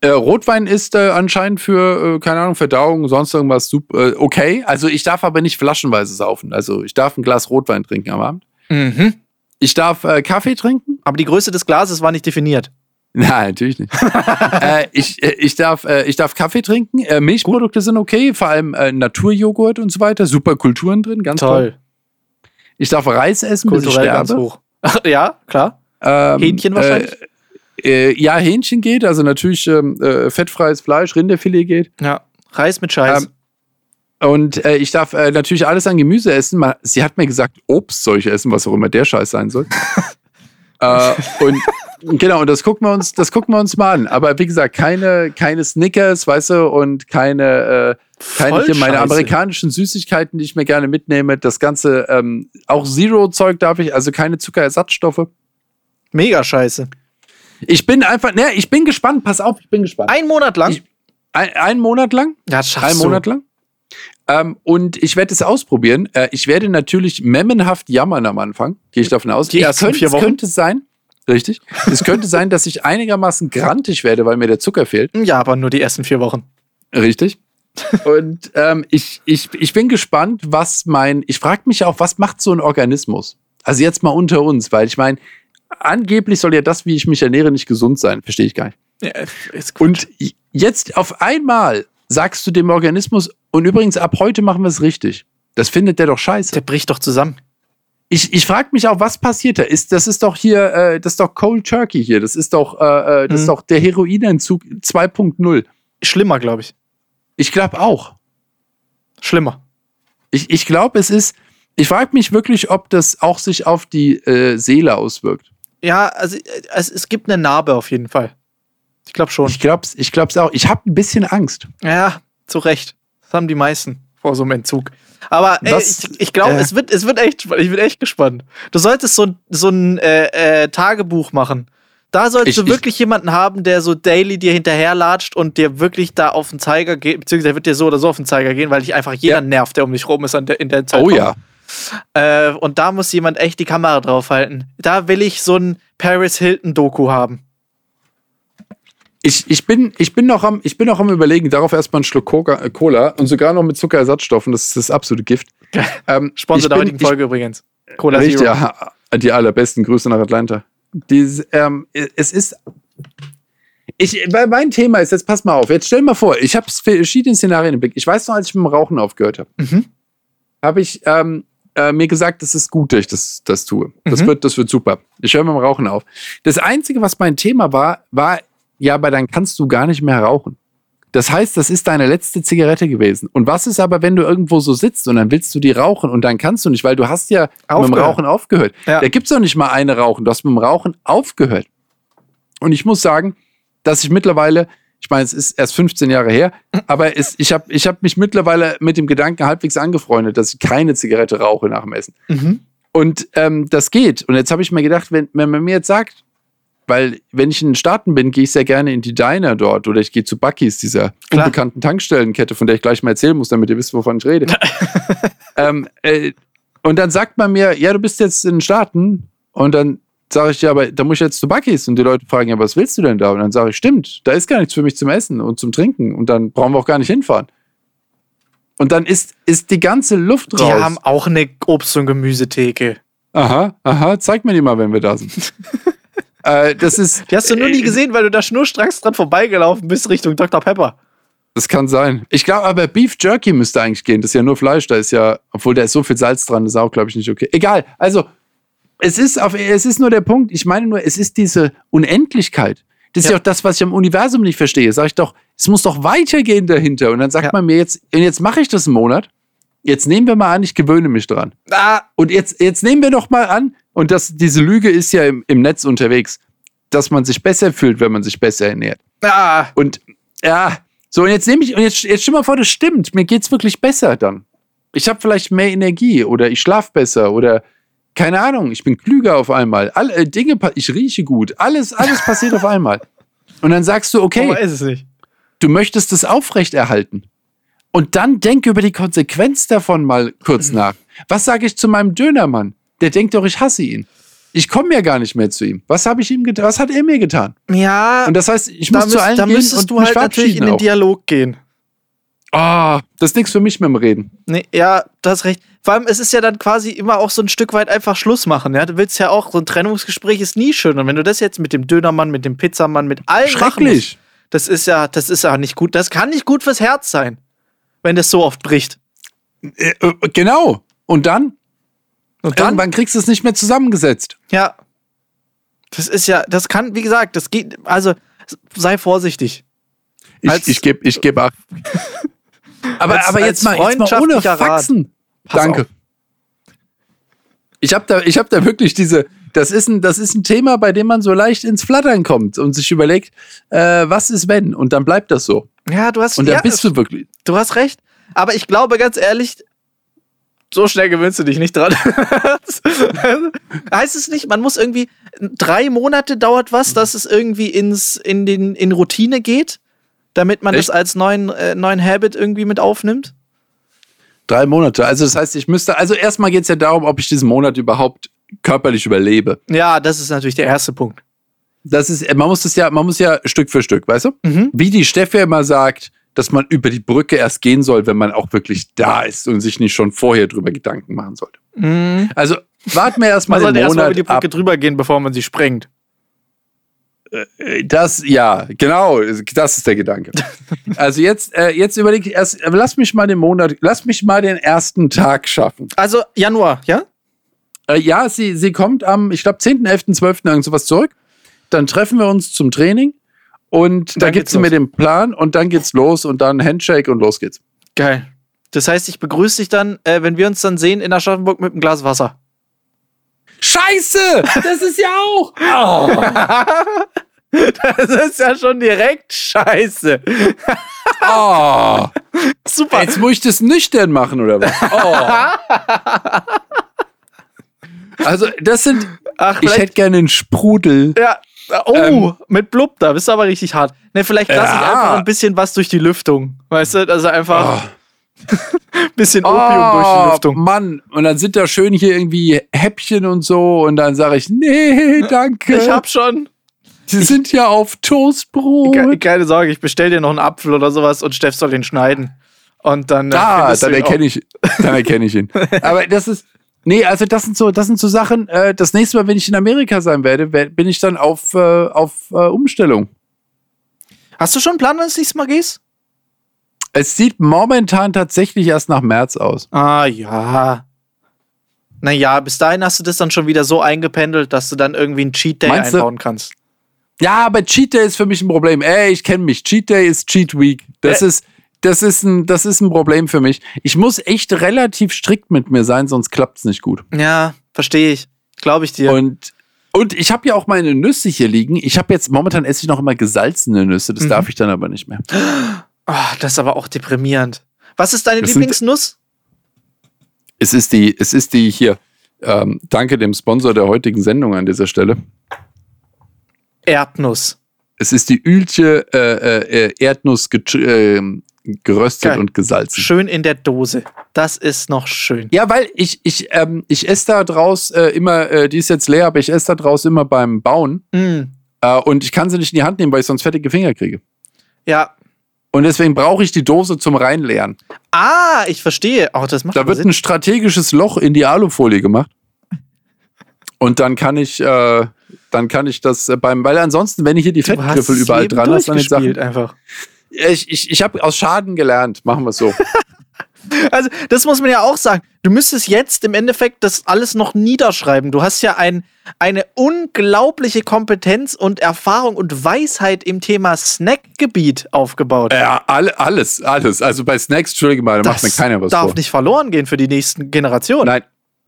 Äh, Rotwein ist äh, anscheinend für, äh, keine Ahnung, Verdauung, sonst irgendwas super, äh, okay. Also ich darf aber nicht flaschenweise saufen. Also ich darf ein Glas Rotwein trinken am Abend. Mhm. Ich darf äh, Kaffee trinken. Aber die Größe des Glases war nicht definiert. Nein, natürlich nicht. äh, ich, äh, ich, darf, äh, ich darf Kaffee trinken. Äh, Milchprodukte sind okay, vor allem äh, Naturjoghurt und so weiter. Super Kulturen drin, ganz toll. toll. Ich darf Reis essen, bis ich sterbe. Ganz hoch. ja, klar. Ähm, Hähnchen wahrscheinlich. Äh, ja, Hähnchen geht, also natürlich ähm, fettfreies Fleisch, Rinderfilet geht. Ja, Reis mit Scheiß. Ähm, und ich darf natürlich alles an Gemüse essen. sie hat mir gesagt, Obst soll ich essen, was auch immer der Scheiß sein soll. und Genau, und das gucken wir uns, das gucken wir uns mal an. Aber wie gesagt, keine, keine Snickers, weißt du, und keine, äh, keine hier meine amerikanischen Süßigkeiten, die ich mir gerne mitnehme. Das Ganze, ähm, auch Zero-Zeug darf ich, also keine Zuckerersatzstoffe. Mega scheiße. Ich bin einfach, ne, ich bin gespannt, pass auf, ich bin gespannt. Ein Monat lang? Ich, ein, ein, Monat lang? Ja, schaffst Ein Monat lang? Ähm, und ich werde es ausprobieren. Äh, ich werde natürlich memmenhaft jammern am Anfang. Gehe ich davon aus. Die ersten könnte, vier Wochen. Es könnte sein, Richtig. Es könnte sein, dass ich einigermaßen grantig werde, weil mir der Zucker fehlt. Ja, aber nur die ersten vier Wochen. Richtig. Und ähm, ich, ich, ich bin gespannt, was mein. Ich frage mich auch, was macht so ein Organismus? Also jetzt mal unter uns, weil ich meine, angeblich soll ja das, wie ich mich ernähre, nicht gesund sein. Verstehe ich gar nicht. Ja, Und jetzt auf einmal sagst du dem Organismus, und übrigens ab heute machen wir es richtig. Das findet der doch scheiße. Der bricht doch zusammen ich, ich frage mich auch, was passiert da? Ist, das ist doch hier, äh, das ist doch Cold Turkey hier. Das ist doch, äh, äh das mhm. ist doch der Heroinentzug 2.0. Schlimmer, glaube ich. Ich glaube auch. Schlimmer. Ich, ich glaube, es ist. Ich frage mich wirklich, ob das auch sich auf die äh, Seele auswirkt. Ja, also äh, es, es gibt eine Narbe auf jeden Fall. Ich glaube schon. Ich glaube es ich glaub's auch. Ich habe ein bisschen Angst. Ja, zu Recht. Das haben die meisten vor so einem Entzug. Aber ey, das, ich, ich glaube, äh, es, wird, es wird echt, ich bin echt gespannt. Du solltest so, so ein äh, äh, Tagebuch machen. Da solltest ich, du wirklich ich, jemanden haben, der so daily dir hinterherlatscht und dir wirklich da auf den Zeiger geht, beziehungsweise wird dir so oder so auf den Zeiger gehen, weil dich einfach jeder ja. nervt, der um dich rum ist der, in der Zeit. Oh ja. Äh, und da muss jemand echt die Kamera draufhalten. Da will ich so ein Paris Hilton-Doku haben. Ich, ich, bin, ich, bin noch am, ich bin noch am Überlegen, darauf erstmal einen Schluck äh, Cola und sogar noch mit Zuckerersatzstoffen. Das ist das absolute Gift. Ähm, Sponsor der heutigen Folge übrigens. Cola richtig, Zero. Ja, die allerbesten Grüße nach Atlanta. Dies, ähm, es ist. Ich, mein Thema ist, jetzt pass mal auf, jetzt stell mal vor, ich habe verschiedene Szenarien im Blick. Ich weiß noch, als ich mit dem Rauchen aufgehört habe, mhm. habe ich ähm, äh, mir gesagt, es ist gut, dass ich das, das tue. Das, mhm. wird, das wird super. Ich höre mit dem Rauchen auf. Das Einzige, was mein Thema war, war, ja, aber dann kannst du gar nicht mehr rauchen. Das heißt, das ist deine letzte Zigarette gewesen. Und was ist aber, wenn du irgendwo so sitzt und dann willst du die rauchen und dann kannst du nicht, weil du hast ja aufgehört. mit dem Rauchen aufgehört. Ja. Da gibt es doch nicht mal eine Rauchen. Du hast mit dem Rauchen aufgehört. Und ich muss sagen, dass ich mittlerweile, ich meine, es ist erst 15 Jahre her, aber es, ich habe ich hab mich mittlerweile mit dem Gedanken halbwegs angefreundet, dass ich keine Zigarette rauche nach dem Essen. Mhm. Und ähm, das geht. Und jetzt habe ich mir gedacht, wenn, wenn man mir jetzt sagt, weil wenn ich in den Staaten bin, gehe ich sehr gerne in die Diner dort oder ich gehe zu Bucky's, dieser Klar. unbekannten Tankstellenkette, von der ich gleich mal erzählen muss, damit ihr wisst, wovon ich rede. ähm, äh, und dann sagt man mir, ja, du bist jetzt in den Staaten und dann sage ich, ja, aber da muss ich jetzt zu Bucky's und die Leute fragen, ja, was willst du denn da? Und dann sage ich, stimmt, da ist gar nichts für mich zum Essen und zum Trinken und dann brauchen wir auch gar nicht hinfahren. Und dann ist, ist die ganze Luft raus. Die haben auch eine Obst- und Gemüsetheke. Aha, aha, zeig mir die mal, wenn wir da sind. Äh, das ist. Die hast du nur nie äh, gesehen, weil du da schnurstracks dran vorbeigelaufen bist Richtung Dr. Pepper. Das kann sein. Ich glaube aber Beef Jerky müsste eigentlich gehen. Das ist ja nur Fleisch. Da ist ja, obwohl da ist so viel Salz dran, das ist auch, glaube ich, nicht okay. Egal. Also, es ist, auf, es ist nur der Punkt. Ich meine nur, es ist diese Unendlichkeit. Das ist ja, ja auch das, was ich am Universum nicht verstehe. Sag ich doch, es muss doch weitergehen dahinter. Und dann sagt ja. man mir jetzt, jetzt mache ich das einen Monat. Jetzt nehmen wir mal an, ich gewöhne mich dran. Ah. Und jetzt, jetzt nehmen wir doch mal an, und das, diese Lüge ist ja im, im Netz unterwegs, dass man sich besser fühlt, wenn man sich besser ernährt. Ah. Und ja, so, und jetzt nehme ich, und jetzt, jetzt stell mal vor, das stimmt. Mir geht's wirklich besser dann. Ich habe vielleicht mehr Energie oder ich schlafe besser oder keine Ahnung, ich bin klüger auf einmal. Alle äh, Dinge, ich rieche gut. Alles, alles passiert auf einmal. Und dann sagst du, okay, du möchtest es aufrechterhalten. Und dann denk über die Konsequenz davon mal kurz nach. Was sage ich zu meinem Dönermann? Der denkt doch, ich hasse ihn. Ich komme ja gar nicht mehr zu ihm. Was habe ich ihm getan? Was hat er mir getan? Ja. Und das heißt, ich muss müsst, zu allen da gehen müsstest du halt natürlich in den Dialog gehen. Ah, oh, das ist nichts für mich mit dem Reden. Nee, ja, du hast recht. Vor allem, es ist ja dann quasi immer auch so ein Stück weit einfach Schluss machen. Ja? Du willst ja auch, so ein Trennungsgespräch ist nie schön. Und wenn du das jetzt mit dem Dönermann, mit dem Pizzamann, mit allen Schrecklich. Musst, das ist ja, das ist ja nicht gut. Das kann nicht gut fürs Herz sein, wenn das so oft bricht. Äh, äh, genau. Und dann? Und dann? Irgendwann kriegst du es nicht mehr zusammengesetzt. Ja. Das ist ja, das kann, wie gesagt, das geht, also sei vorsichtig. Ich, ich gebe ich geb ab. aber, als, aber jetzt, mal, jetzt mal ohne Faxen. Danke. Auf. Ich habe da, hab da wirklich diese, das ist, ein, das ist ein Thema, bei dem man so leicht ins Flattern kommt und sich überlegt, äh, was ist wenn? Und dann bleibt das so. Ja, du hast Und dann ja, bist du wirklich. Du hast recht. Aber ich glaube ganz ehrlich, so schnell gewöhnst du dich nicht dran. heißt es nicht, man muss irgendwie drei Monate dauert was, dass es irgendwie ins, in, den, in Routine geht, damit man Echt? das als neuen, äh, neuen Habit irgendwie mit aufnimmt? Drei Monate. Also das heißt, ich müsste, also erstmal geht es ja darum, ob ich diesen Monat überhaupt körperlich überlebe. Ja, das ist natürlich der erste Punkt. Das ist, man muss das ja, man muss ja Stück für Stück, weißt du? Mhm. Wie die Steffi immer sagt, dass man über die Brücke erst gehen soll, wenn man auch wirklich da ist und sich nicht schon vorher drüber Gedanken machen sollte. Mhm. Also warten wir erstmal den Monat erst über die Brücke ab. drüber gehen, bevor man sie sprengt. Äh, das, ja, genau, das ist der Gedanke. also jetzt, äh, jetzt überlege ich erst, lass mich mal den Monat, lass mich mal den ersten Tag schaffen. Also Januar, ja? Äh, ja, sie, sie kommt am, ich glaube, 10., 11., 12. irgend sowas zurück. Dann treffen wir uns zum Training. Und da gibt sie mir den Plan und dann geht's los und dann Handshake und los geht's. Geil. Das heißt, ich begrüße dich dann, äh, wenn wir uns dann sehen, in Aschaffenburg mit einem Glas Wasser. Scheiße! Das ist ja auch. Oh. das ist ja schon direkt scheiße. Oh. Super. Jetzt muss ich das nüchtern machen, oder was? Oh. Also, das sind. Ach, ich hätte gerne einen Sprudel. Ja, Oh, ähm, mit Blub, da bist du aber richtig hart. Ne, vielleicht lasse ja. ich einfach ein bisschen was durch die Lüftung. Weißt du, also einfach oh. bisschen Opium oh, durch die Lüftung. Mann, und dann sind da schön hier irgendwie Häppchen und so und dann sage ich, nee, danke. Ich hab schon. Sie ich, sind ja auf Toastbrot. Keine Sorge, ich bestell dir noch einen Apfel oder sowas und Steff soll den schneiden. Und dann. Da, dann erkenne ich, dann erkenne ich ihn. Aber das ist, Nee, also das sind so, das sind so Sachen. Äh, das nächste Mal, wenn ich in Amerika sein werde, bin ich dann auf, äh, auf äh, Umstellung. Hast du schon einen Plan, wann du das nächste Mal gehst? Es sieht momentan tatsächlich erst nach März aus. Ah ja. Naja, bis dahin hast du das dann schon wieder so eingependelt, dass du dann irgendwie einen Cheat Day Meinst einbauen du? kannst. Ja, aber Cheat Day ist für mich ein Problem. Ey, ich kenne mich. Cheat Day ist Cheat Week. Das äh, ist das ist ein, das ist ein Problem für mich. Ich muss echt relativ strikt mit mir sein, sonst klappt es nicht gut. Ja, verstehe ich. Glaube ich dir. Und, und ich habe ja auch meine Nüsse hier liegen. Ich habe jetzt, momentan esse ich noch immer gesalzene Nüsse. Das mhm. darf ich dann aber nicht mehr. Oh, das ist aber auch deprimierend. Was ist deine das Lieblingsnuss? Sind, es ist die, es ist die hier. Ähm, danke dem Sponsor der heutigen Sendung an dieser Stelle. Erdnuss. Es ist die Ülche äh, äh, Erdnuss äh, geröstet Geil. und gesalzen. Schön in der Dose. Das ist noch schön. Ja, weil ich, ich, ähm, ich esse da draus äh, immer, äh, die ist jetzt leer, aber ich esse da draus immer beim Bauen. Mm. Äh, und ich kann sie nicht in die Hand nehmen, weil ich sonst fettige Finger kriege. Ja. Und deswegen brauche ich die Dose zum Reinleeren. Ah, ich verstehe. Oh, das macht da wird Sinn. ein strategisches Loch in die Alufolie gemacht. Und dann kann ich, äh, dann kann ich das äh, beim, weil ansonsten, wenn ich hier die Fettgriffel überall dran hast, dann Sachen, einfach. Ich, ich, ich habe aus Schaden gelernt. Machen wir es so. Also, das muss man ja auch sagen. Du müsstest jetzt im Endeffekt das alles noch niederschreiben. Du hast ja ein, eine unglaubliche Kompetenz und Erfahrung und Weisheit im Thema Snackgebiet aufgebaut. Ja, alle, alles, alles. Also bei Snacks, entschuldige mal, da macht mir keiner was darf vor. nicht verloren gehen für die nächsten Generationen. Nein,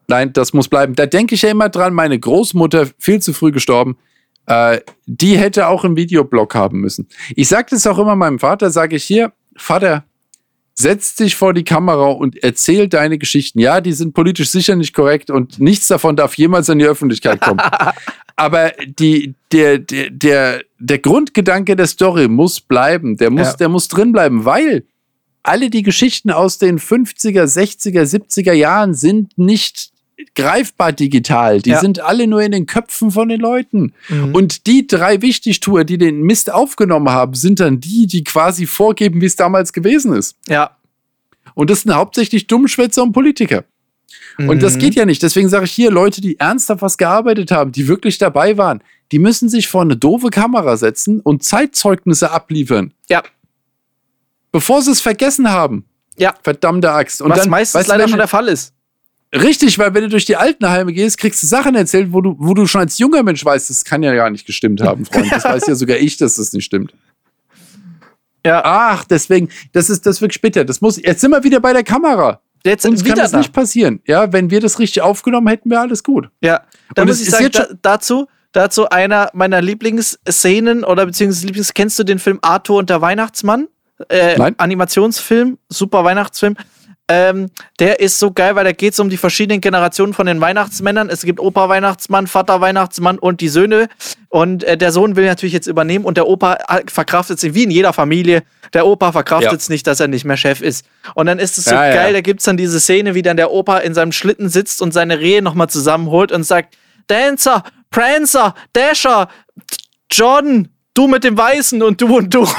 nein, das muss bleiben. Da denke ich ja immer dran, meine Großmutter, viel zu früh gestorben, äh, die hätte auch einen Videoblog haben müssen. Ich sage das auch immer meinem Vater, sage ich hier, Vater, setz dich vor die Kamera und erzähl deine Geschichten. Ja, die sind politisch sicher nicht korrekt und nichts davon darf jemals in die Öffentlichkeit kommen. Aber die, der, der, der, der Grundgedanke der Story muss bleiben, der muss, ja. der muss drin bleiben, weil alle die Geschichten aus den 50er, 60er, 70er Jahren sind nicht greifbar digital. Die ja. sind alle nur in den Köpfen von den Leuten. Mhm. Und die drei Wichtigtour, die den Mist aufgenommen haben, sind dann die, die quasi vorgeben, wie es damals gewesen ist. Ja. Und das sind hauptsächlich Dummschwätzer und Politiker. Mhm. Und das mhm. geht ja nicht. Deswegen sage ich hier, Leute, die ernsthaft was gearbeitet haben, die wirklich dabei waren, die müssen sich vor eine doofe Kamera setzen und Zeitzeugnisse abliefern. Ja. Bevor sie es vergessen haben. Ja. Verdammte Axt. Und was dann, meistens weißt, leider schon der Fall ist. Richtig, weil wenn du durch die Altenheime gehst, kriegst du Sachen erzählt, wo du, wo du schon als junger Mensch weißt, das kann ja gar nicht gestimmt haben, Freund. Das weiß ja sogar ich, dass das nicht stimmt. Ja. Ach, deswegen, das ist das wirklich bitter. Das muss, jetzt sind wir wieder bei der Kamera. Jetzt Uns kann das da. nicht passieren. Ja, wenn wir das richtig aufgenommen hätten, wäre alles gut. Ja, da Und muss ich sagen, da, dazu, dazu einer meiner Lieblingsszenen oder beziehungsweise Lieblings, kennst du den Film Arthur und der Weihnachtsmann? Äh, Nein. Animationsfilm, super Weihnachtsfilm. Ähm, der ist so geil, weil da geht es um die verschiedenen Generationen von den Weihnachtsmännern. Es gibt Opa Weihnachtsmann, Vater Weihnachtsmann und die Söhne. Und äh, der Sohn will natürlich jetzt übernehmen und der Opa äh, verkraftet es wie in jeder Familie. Der Opa verkraftet es ja. nicht, dass er nicht mehr Chef ist. Und dann ist es so ja, geil, ja. da gibt es dann diese Szene, wie dann der Opa in seinem Schlitten sitzt und seine Rehe nochmal zusammenholt und sagt: Dancer, Prancer, Dasher, Jordan, du mit dem Weißen und du und du.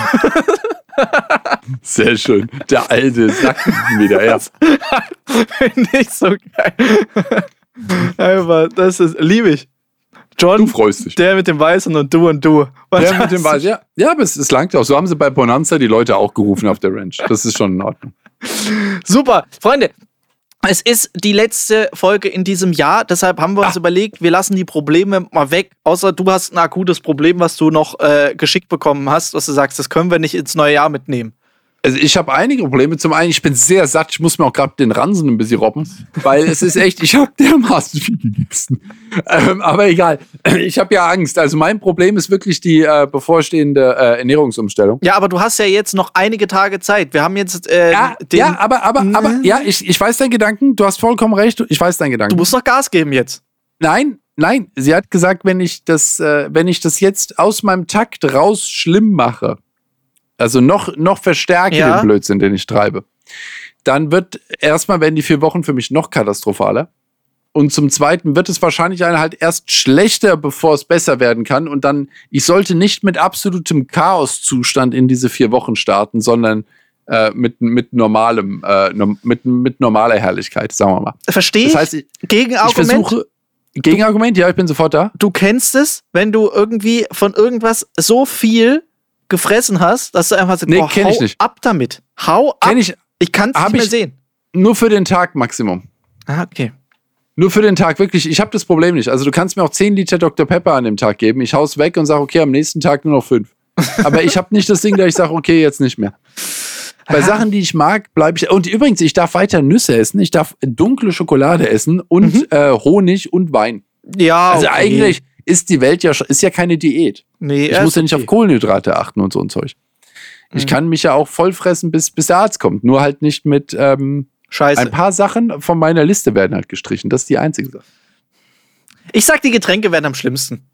Sehr schön. Der alte Sack wieder, ja. Finde ich so geil. Einfach, das ist, liebe ich. John, du freust dich. Der mit dem Weißen und du und du. Was der mit dem Weißen, ja. Ja, aber es, es langt auch. So haben sie bei Bonanza die Leute auch gerufen auf der Ranch. Das ist schon in Ordnung. Super. Freunde, es ist die letzte Folge in diesem Jahr, deshalb haben wir uns ah. überlegt, wir lassen die Probleme mal weg. Außer du hast ein akutes Problem, was du noch äh, geschickt bekommen hast, was du sagst, das können wir nicht ins neue Jahr mitnehmen. Also ich habe einige Probleme. Zum einen, ich bin sehr satt. Ich muss mir auch gerade den Ransen ein bisschen robben, weil es ist echt, ich habe dermaßen viel gegessen. Ähm, aber egal, ich habe ja Angst. Also mein Problem ist wirklich die äh, bevorstehende äh, Ernährungsumstellung. Ja, aber du hast ja jetzt noch einige Tage Zeit. Wir haben jetzt äh, ja, den ja, aber aber aber mhm. ja, ich, ich weiß deinen Gedanken. Du hast vollkommen recht. Ich weiß deinen Gedanken. Du musst noch Gas geben jetzt. Nein, nein. Sie hat gesagt, wenn ich das, äh, wenn ich das jetzt aus meinem Takt raus schlimm mache also noch, noch verstärke ja. den Blödsinn, den ich treibe, dann wird erstmal werden die vier Wochen für mich noch katastrophaler. Und zum Zweiten wird es wahrscheinlich halt erst schlechter, bevor es besser werden kann. Und dann, ich sollte nicht mit absolutem Chaoszustand in diese vier Wochen starten, sondern äh, mit, mit normalem, äh, mit, mit normaler Herrlichkeit, sagen wir mal. Verstehe das heißt, ich. Gegenargument. Ich versuche, Gegenargument, ja, ich bin sofort da. Du kennst es, wenn du irgendwie von irgendwas so viel gefressen hast, dass du einfach sagst, nee, boah, hau ich nicht. ab damit. Hau ab. Kenn ich ich kann es nicht mehr sehen. Nur für den Tag Maximum. Ah, okay. Nur für den Tag, wirklich. Ich habe das Problem nicht. Also du kannst mir auch 10 Liter Dr. Pepper an dem Tag geben. Ich hau's weg und sage, okay, am nächsten Tag nur noch 5. Aber ich habe nicht das Ding, dass ich sage, okay, jetzt nicht mehr. Bei Sachen, die ich mag, bleibe ich. Und übrigens, ich darf weiter Nüsse essen. Ich darf dunkle Schokolade essen und mhm. äh, Honig und Wein. Ja. Also okay. eigentlich ist die Welt ja ist ja keine Diät. Nee, ich muss ja nicht okay. auf Kohlenhydrate achten und so ein Zeug. Ich mhm. kann mich ja auch voll fressen, bis, bis der Arzt kommt. Nur halt nicht mit ähm, Scheiße. Ein paar Sachen von meiner Liste werden halt gestrichen. Das ist die einzige Sache. Ich sag, die Getränke werden am schlimmsten.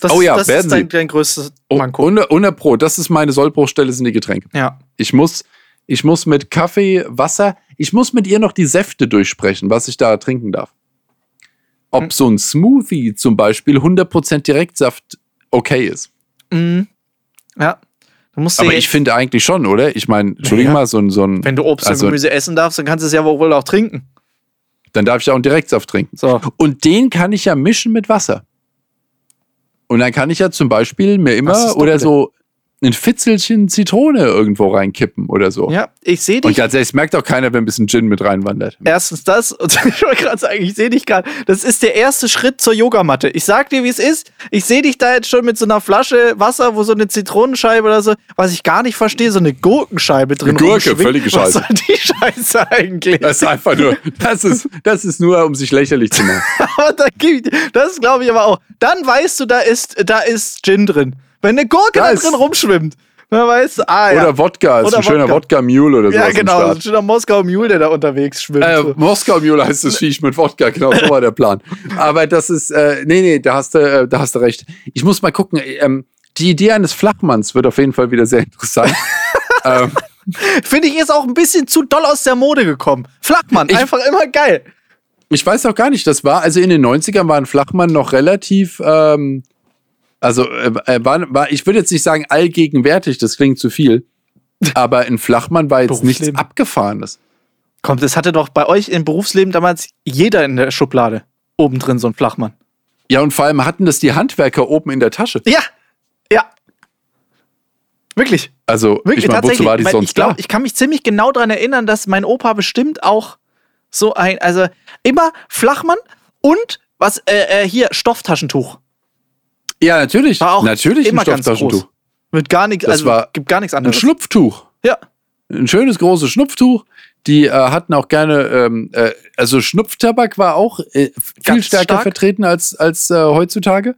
Das, oh ja, das werden ist dein, dein größtes oh, Manko. 100 Pro, das ist meine Sollbruchstelle, sind die Getränke. Ja. Ich muss, ich muss mit Kaffee, Wasser, ich muss mit ihr noch die Säfte durchsprechen, was ich da trinken darf ob so ein Smoothie zum Beispiel 100% Direktsaft okay ist. Mhm. Ja. Aber ich finde eigentlich schon, oder? Ich meine, Entschuldigung ja. mal, so ein, so ein. Wenn du Obst also, und Gemüse essen darfst, dann kannst du es ja wohl auch trinken. Dann darf ich auch einen Direktsaft trinken. So. Und den kann ich ja mischen mit Wasser. Und dann kann ich ja zum Beispiel mir immer oder so ein Fitzelchen Zitrone irgendwo reinkippen oder so. Ja, ich sehe dich. Und ganz ehrlich, es merkt auch keiner, wenn ein bisschen Gin mit reinwandert. Erstens das, und ich wollte gerade sagen, ich sehe dich gerade. Das ist der erste Schritt zur Yogamatte. Ich sag dir, wie es ist. Ich sehe dich da jetzt schon mit so einer Flasche Wasser, wo so eine Zitronenscheibe oder so, was ich gar nicht verstehe, so eine Gurkenscheibe drin. Eine Gurke, völlige Scheiße. Was soll die Scheiße eigentlich? Das ist einfach nur, das ist, das ist nur, um sich lächerlich zu machen. aber da gibt, das glaube ich aber auch. Dann weißt du, da ist, da ist Gin drin. Wenn eine Gurke da, drin rumschwimmt, dann weißt du, ah, ja. Oder Wodka, ist oder ein schöner Wodka-Mule oder so. Ja, genau, ein schöner Moskau-Mule, der da unterwegs schwimmt. Äh, Moskau-Mule heißt das Viech mit Wodka, genau, so war der Plan. Aber das ist, äh, nee, nee, da hast du, äh, da hast du recht. Ich muss mal gucken, ähm, die Idee eines Flachmanns wird auf jeden Fall wieder sehr interessant. ähm, Finde ich, ist auch ein bisschen zu doll aus der Mode gekommen. Flachmann, ich, einfach immer geil. Ich weiß auch gar nicht, das war, also in den 90ern war ein Flachmann noch relativ, ähm, also äh, äh, war, war, ich würde jetzt nicht sagen allgegenwärtig, das klingt zu viel. Aber ein Flachmann war jetzt nichts Abgefahrenes. Kommt, das hatte doch bei euch im Berufsleben damals jeder in der Schublade. Oben drin so ein Flachmann. Ja, und vor allem hatten das die Handwerker oben in der Tasche. Ja, ja. Wirklich. Also, Wirklich, ich meine, wozu war die sonst ich glaub, da? Ich kann mich ziemlich genau daran erinnern, dass mein Opa bestimmt auch so ein, also immer Flachmann und was, äh, äh hier, Stofftaschentuch. Ja, natürlich. War auch natürlich immer ein Stofftaschentuch. Mit gar nichts, also war gibt gar nichts anderes. Ein Schnupftuch. Ja. Ein schönes großes Schnupftuch. Die äh, hatten auch gerne, ähm, äh, also Schnupftabak war auch äh, viel stärker stark. vertreten als, als äh, heutzutage.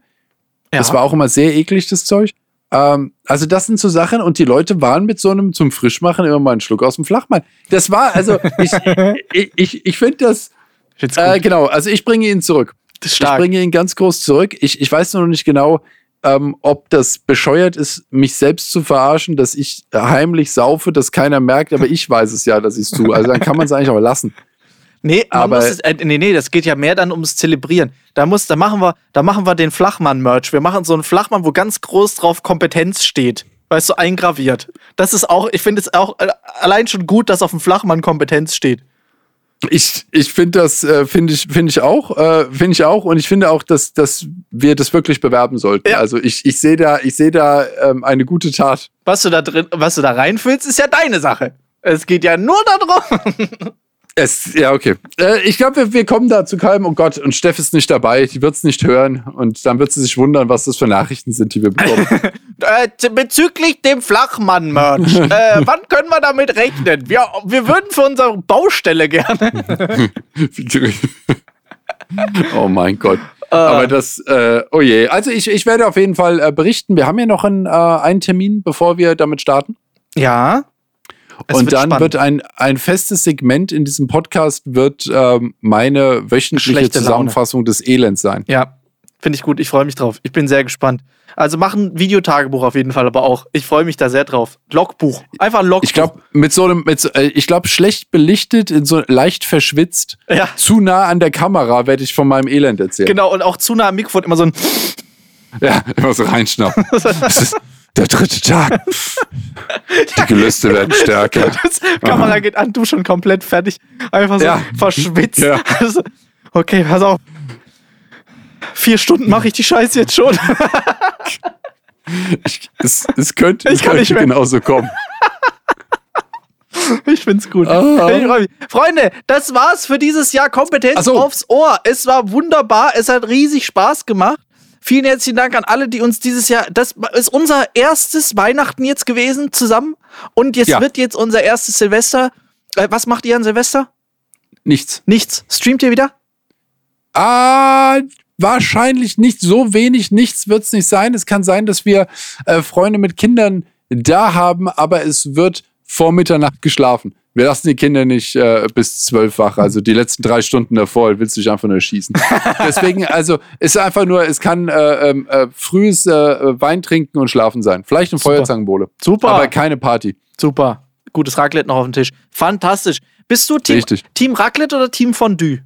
Ja. Das war auch immer sehr eklig, das Zeug. Ähm, also das sind so Sachen und die Leute waren mit so einem zum Frischmachen immer mal einen Schluck aus dem Flachmann. Das war, also ich, ich, ich, ich finde das, äh, genau, also ich bringe ihn zurück. Ich bringe ihn ganz groß zurück. Ich, ich weiß noch nicht genau, ähm, ob das bescheuert ist, mich selbst zu verarschen, dass ich heimlich saufe, dass keiner merkt, aber ich weiß es ja, dass ich es tue. Also dann kann man es eigentlich auch lassen. Nee, aber es, äh, nee, nee, das geht ja mehr dann ums Zelebrieren. Da muss, da machen wir, da machen wir den Flachmann-Merch. Wir machen so einen Flachmann, wo ganz groß drauf Kompetenz steht. Weißt du, eingraviert. Das ist auch, ich finde es auch äh, allein schon gut, dass auf dem Flachmann Kompetenz steht. Ich, ich finde das, äh, finde ich, finde ich auch, äh, finde ich auch. Und ich finde auch, dass, dass wir das wirklich bewerben sollten. Ja. Also ich, ich sehe da, ich sehe da ähm, eine gute Tat. Was du da drin, was du da reinfüllst, ist ja deine Sache. Es geht ja nur darum. Es, ja, okay. Äh, ich glaube, wir, wir, kommen da zu keinem, oh Gott, und Steff ist nicht dabei, die wird es nicht hören und dann wird sie sich wundern, was das für Nachrichten sind, die wir bekommen. äh, bezüglich dem Flachmann-Merch, äh, wann können wir damit rechnen? Wir, wir würden für unsere Baustelle gerne. oh mein Gott. Uh. Aber das, äh, oh je. Also ich, ich werde auf jeden Fall äh, berichten. Wir haben ja noch einen, äh, einen Termin, bevor wir damit starten. Ja. Es und wird dann spannend. wird ein, ein festes Segment in diesem Podcast wird ähm, meine wöchentliche Zusammenfassung des Elends sein. Ja, finde ich gut. Ich freue mich drauf. Ich bin sehr gespannt. Also mach ein Videotagebuch auf jeden Fall, aber auch. Ich freue mich da sehr drauf. Logbuch. Einfach ein Logbuch. Ich glaube, mit so einem, mit so, äh, ich glaube, schlecht belichtet, in so leicht verschwitzt, ja. zu nah an der Kamera werde ich von meinem Elend erzählen. Genau, und auch zu nah am Mikrofon immer so ein. Ja, immer so reinschnappen. Der dritte Tag. Die Gelüste werden stärker. Die Kamera geht an, du schon komplett fertig. Einfach so ja. verschwitzt. Ja. Also, okay, pass auf. Vier Stunden mache ich die Scheiße jetzt schon. Ich, es, es könnte, es könnte genauso kommen. Ich find's gut. Ah. Freunde, das war's für dieses Jahr Kompetenz so. aufs Ohr. Es war wunderbar. Es hat riesig Spaß gemacht. Vielen herzlichen Dank an alle, die uns dieses Jahr, das ist unser erstes Weihnachten jetzt gewesen zusammen und jetzt ja. wird jetzt unser erstes Silvester. Äh, was macht ihr an Silvester? Nichts. Nichts. Streamt ihr wieder? Ah, wahrscheinlich nicht so wenig. Nichts wird es nicht sein. Es kann sein, dass wir äh, Freunde mit Kindern da haben, aber es wird vor Mitternacht geschlafen. Wir lassen die Kinder nicht äh, bis zwölf wach. Also die letzten drei Stunden davor willst du dich einfach nur schießen. Deswegen, also ist einfach nur, es kann äh, ähm, äh, frühes äh, Wein trinken und schlafen sein. Vielleicht eine Feuerzangenbowle. Super. Aber keine Party. Super. Gutes Raclette noch auf dem Tisch. Fantastisch. Bist du Team, Team Raclette oder Team Fondue?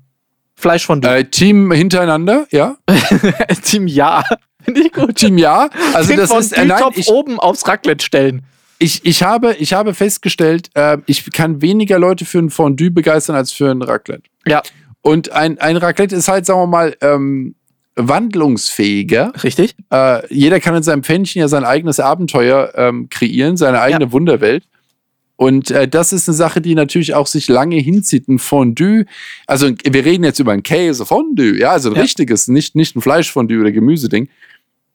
Fleischfondue. Äh, Team hintereinander, ja. Team Ja. Finde ich gut. Team Ja. Also Team das ist äh, nein, ich, oben aufs Raclette stellen ich, ich, habe, ich habe festgestellt, äh, ich kann weniger Leute für ein Fondue begeistern als für ein Raclette. Ja. Und ein, ein Raclette ist halt, sagen wir mal, ähm, wandlungsfähiger. Richtig. Äh, jeder kann in seinem Pfännchen ja sein eigenes Abenteuer ähm, kreieren, seine eigene ja. Wunderwelt. Und äh, das ist eine Sache, die natürlich auch sich lange hinzieht. Ein Fondue, also wir reden jetzt über ein Käse-Fondue, ja, also ein ja. richtiges, nicht, nicht ein Fleischfondue oder Gemüseding,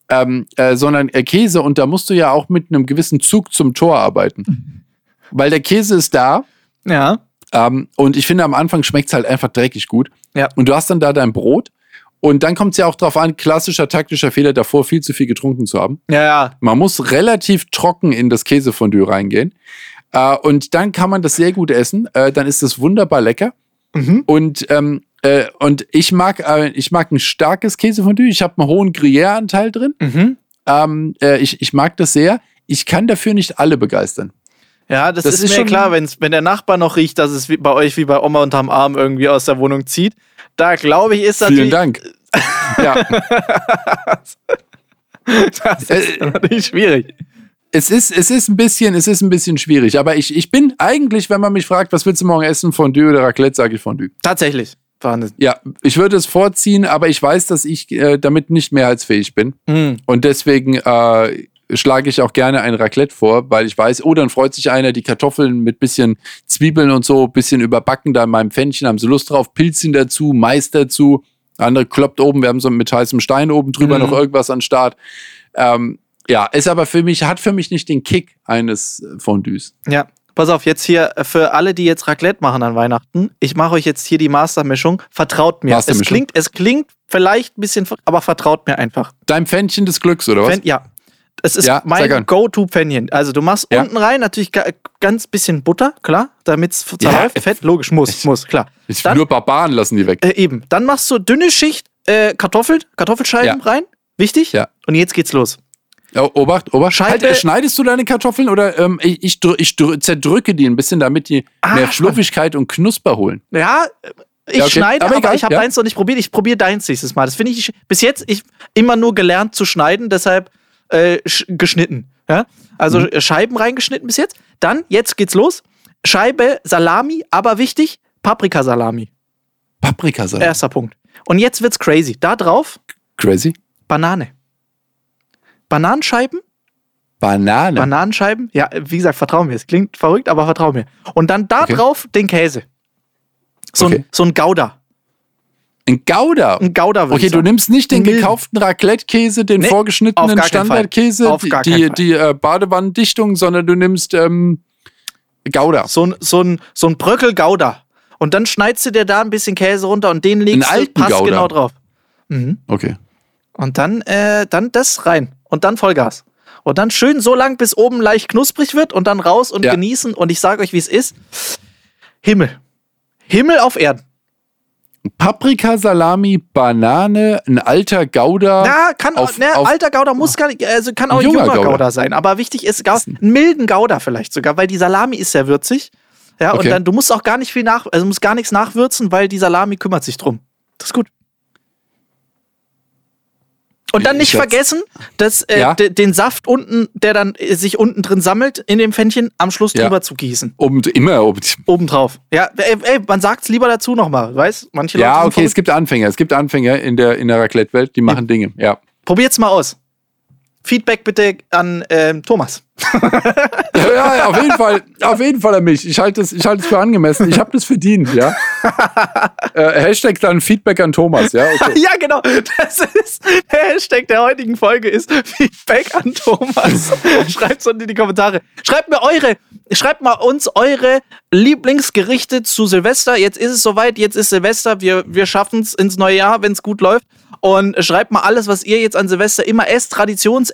ähm, äh, sondern äh, Käse. Und da musst du ja auch mit einem gewissen Zug zum Tor arbeiten. Mhm. Weil der Käse ist da. Ja. Ähm, und ich finde, am Anfang schmeckt es halt einfach dreckig gut. Ja. Und du hast dann da dein Brot. Und dann kommt es ja auch darauf an, klassischer taktischer Fehler davor, viel zu viel getrunken zu haben. Ja, ja. Man muss relativ trocken in das Käsefondue reingehen. Äh, und dann kann man das sehr gut essen. Äh, dann ist das wunderbar lecker. Mhm. Und, ähm, äh, und ich mag, äh, ich mag ein starkes Käsefondue. Ich habe einen hohen Gruyère-Anteil drin. Mhm. Ähm, äh, ich, ich mag das sehr. Ich kann dafür nicht alle begeistern. Ja, das, das ist, ist, mir klar, wenn's, wenn der Nachbar noch riecht, dass es wie bei euch wie bei Oma unterm Arm irgendwie aus der Wohnung zieht. Da glaube ich, ist das. Vielen Dank. ja. das ist äh, natürlich schwierig. Es ist, es ist ein bisschen, es ist ein bisschen schwierig, aber ich, ich bin eigentlich, wenn man mich fragt, was willst du morgen essen, Fondue oder Raclette, sage ich Fondue. Tatsächlich. Wahnsinn. Ja, ich würde es vorziehen, aber ich weiß, dass ich äh, damit nicht mehrheitsfähig bin. Mhm. Und deswegen äh, schlage ich auch gerne ein Raclette vor, weil ich weiß, oh, dann freut sich einer, die Kartoffeln mit bisschen Zwiebeln und so, bisschen überbacken da in meinem Pfännchen, haben sie Lust drauf, Pilzchen dazu, Mais dazu. Andere kloppt oben, wir haben so mit heißem Stein oben drüber mhm. noch irgendwas an Start. Ähm, ja, ist aber für mich, hat für mich nicht den Kick eines Fondues. Ja, pass auf, jetzt hier für alle, die jetzt Raclette machen an Weihnachten, ich mache euch jetzt hier die Mastermischung. Vertraut mir. Es klingt, es klingt vielleicht ein bisschen, aber vertraut mir einfach. Dein Pfännchen des Glücks, oder was? Pfänn, ja, es ist ja, mein Go-To-Panion. Also du machst ja. unten rein natürlich ganz bisschen Butter, klar, damit es zerläuft. Ja, Fett, logisch, muss, ich, muss, klar. Ich Dann, nur Barbaren lassen die weg. Äh, eben. Dann machst du dünne Schicht äh, Kartoffeln, Kartoffelscheiben rein. Wichtig? Ja. Und jetzt geht's los. Obacht, Obacht. Scheibe, halt, schneidest du deine Kartoffeln oder ähm, ich, ich, ich, zerdrücke die ein bisschen, damit die ah, mehr Fluffigkeit und Knusper holen? Ja, ich ja, okay. schneide, aber, aber ich habe ja. deins noch nicht probiert. Ich probiere deins nächstes Mal. Das finde ich bis jetzt ich immer nur gelernt zu schneiden, deshalb äh, geschnitten. Ja? Also mhm. Scheiben reingeschnitten bis jetzt. Dann, jetzt geht's los. Scheibe Salami, aber wichtig, Paprikasalami. Paprikasalami. Erster Punkt. Und jetzt wird's crazy. Da drauf. Crazy? Banane. Bananenscheiben. Banane. Bananenscheiben. Ja, wie gesagt, vertrau mir. Es klingt verrückt, aber vertrau mir. Und dann da okay. drauf den Käse. So, okay. ein, so ein Gouda. Ein Gouda. Ein Gouda Okay, du nimmst nicht den gekauften Raclette-Käse, den nee, vorgeschnittenen Standardkäse, die, die äh, Badewannendichtung, sondern du nimmst ähm, Gouda. So ein, so ein, so ein Bröckel Gouda. Und dann schneidest du dir da ein bisschen Käse runter und den legst du passt Gouda. genau drauf. Mhm. Okay. Und dann, äh, dann das rein. Und dann Vollgas. Und dann schön so lang, bis oben leicht knusprig wird und dann raus und ja. genießen. Und ich sage euch, wie es ist. Himmel. Himmel auf Erden. Paprika, Salami, Banane, ein alter Gouda. Na, kann auf, ne, auf, alter Gouda muss gar nicht, also kann auch ein junger, junger Gouda. Gouda. sein. Aber wichtig ist, einen milden Gouda vielleicht sogar, weil die Salami ist sehr würzig. Ja, okay. und dann, du musst auch gar nicht viel nach, also musst gar nichts nachwürzen, weil die Salami kümmert sich drum. Das ist gut. Und dann nicht vergessen, dass äh, ja? den Saft unten, der dann äh, sich unten drin sammelt, in dem Pfännchen am Schluss ja. drüber zu gießen. Oben, immer oben. Obendrauf. Ja, ey, ey man sagt's lieber dazu nochmal, weißt? Manche Leute. Ja, okay, es gibt Anfänger. Es gibt Anfänger in der, in der Raclette-Welt, die machen ja. Dinge, ja. Probiert's mal aus. Feedback bitte an ähm, Thomas. ja, ja, auf jeden Fall, auf jeden Fall an mich. Ich halte es, ich halte es für angemessen. Ich habe das verdient, ja. äh, Hashtag dann Feedback an Thomas, ja. Okay. ja, genau. Das ist der Hashtag der heutigen Folge ist Feedback an Thomas. Schreibt es unten in die Kommentare. Schreibt mir eure, schreibt mal uns eure Lieblingsgerichte zu Silvester. Jetzt ist es soweit. Jetzt ist Silvester. Wir, wir schaffen es ins neue Jahr, wenn es gut läuft. Und schreibt mal alles, was ihr jetzt an Silvester immer esst,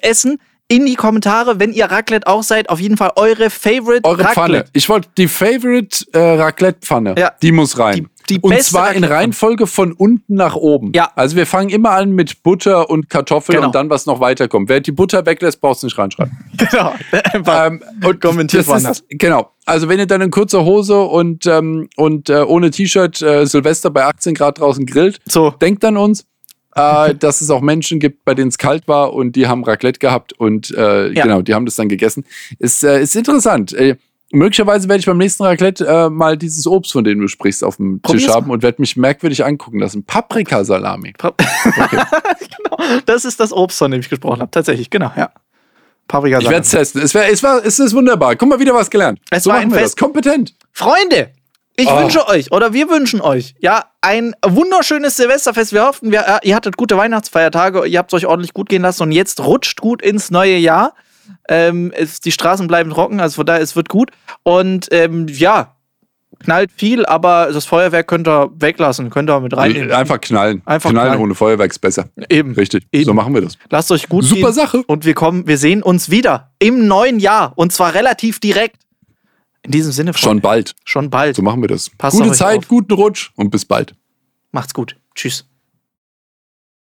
Traditionsessen in die Kommentare, wenn ihr Raclette auch seid. Auf jeden Fall eure Favorite eure Raclette. Pfanne. Ich wollte die Favorite äh, Raclette-Pfanne. Ja. Die muss rein. Die, die und zwar in Reihenfolge von unten nach oben. Ja. Also wir fangen immer an mit Butter und Kartoffeln genau. und dann was noch weiterkommt. Wer die Butter weglässt, brauchst du nicht reinschreiben. Genau. ähm, und kommentiert woanders. Genau. Also wenn ihr dann in kurzer Hose und, ähm, und äh, ohne T-Shirt äh, Silvester bei 18 Grad draußen grillt, so. denkt an uns äh, dass es auch Menschen gibt, bei denen es kalt war und die haben Raclette gehabt und äh, ja. genau, die haben das dann gegessen. Ist, äh, ist interessant. Äh, möglicherweise werde ich beim nächsten Raclette äh, mal dieses Obst, von dem du sprichst, auf dem Probier's Tisch haben und werde mich merkwürdig angucken lassen. Paprikasalami. Pa okay. genau. Das ist das Obst, von dem ich gesprochen habe. Tatsächlich, genau, ja. Paprikasalami. Ich werde es testen. Es, wär, es, war, es ist wunderbar. Guck mal, wieder was gelernt. Es so war ein Fest. Das. Kompetent. Freunde, ich oh. wünsche euch oder wir wünschen euch ja ein wunderschönes Silvesterfest. Wir hoffen, wir, ihr hattet gute Weihnachtsfeiertage, ihr habt es euch ordentlich gut gehen lassen und jetzt rutscht gut ins neue Jahr. Ähm, es, die Straßen bleiben trocken, also von daher, es wird gut. Und ähm, ja, knallt viel, aber das Feuerwerk könnt ihr weglassen, könnt ihr mit reinnehmen. Einfach knallen. Einfach knallen, knallen. ohne Feuerwerk ist besser. Eben. Richtig. Eben. So machen wir das. Lasst euch gut Super gehen. Sache. Und wir kommen, wir sehen uns wieder im neuen Jahr und zwar relativ direkt. In diesem Sinne. Freunde. Schon bald. Schon bald. So machen wir das. Passt Gute Zeit, auf. guten Rutsch und bis bald. Macht's gut. Tschüss.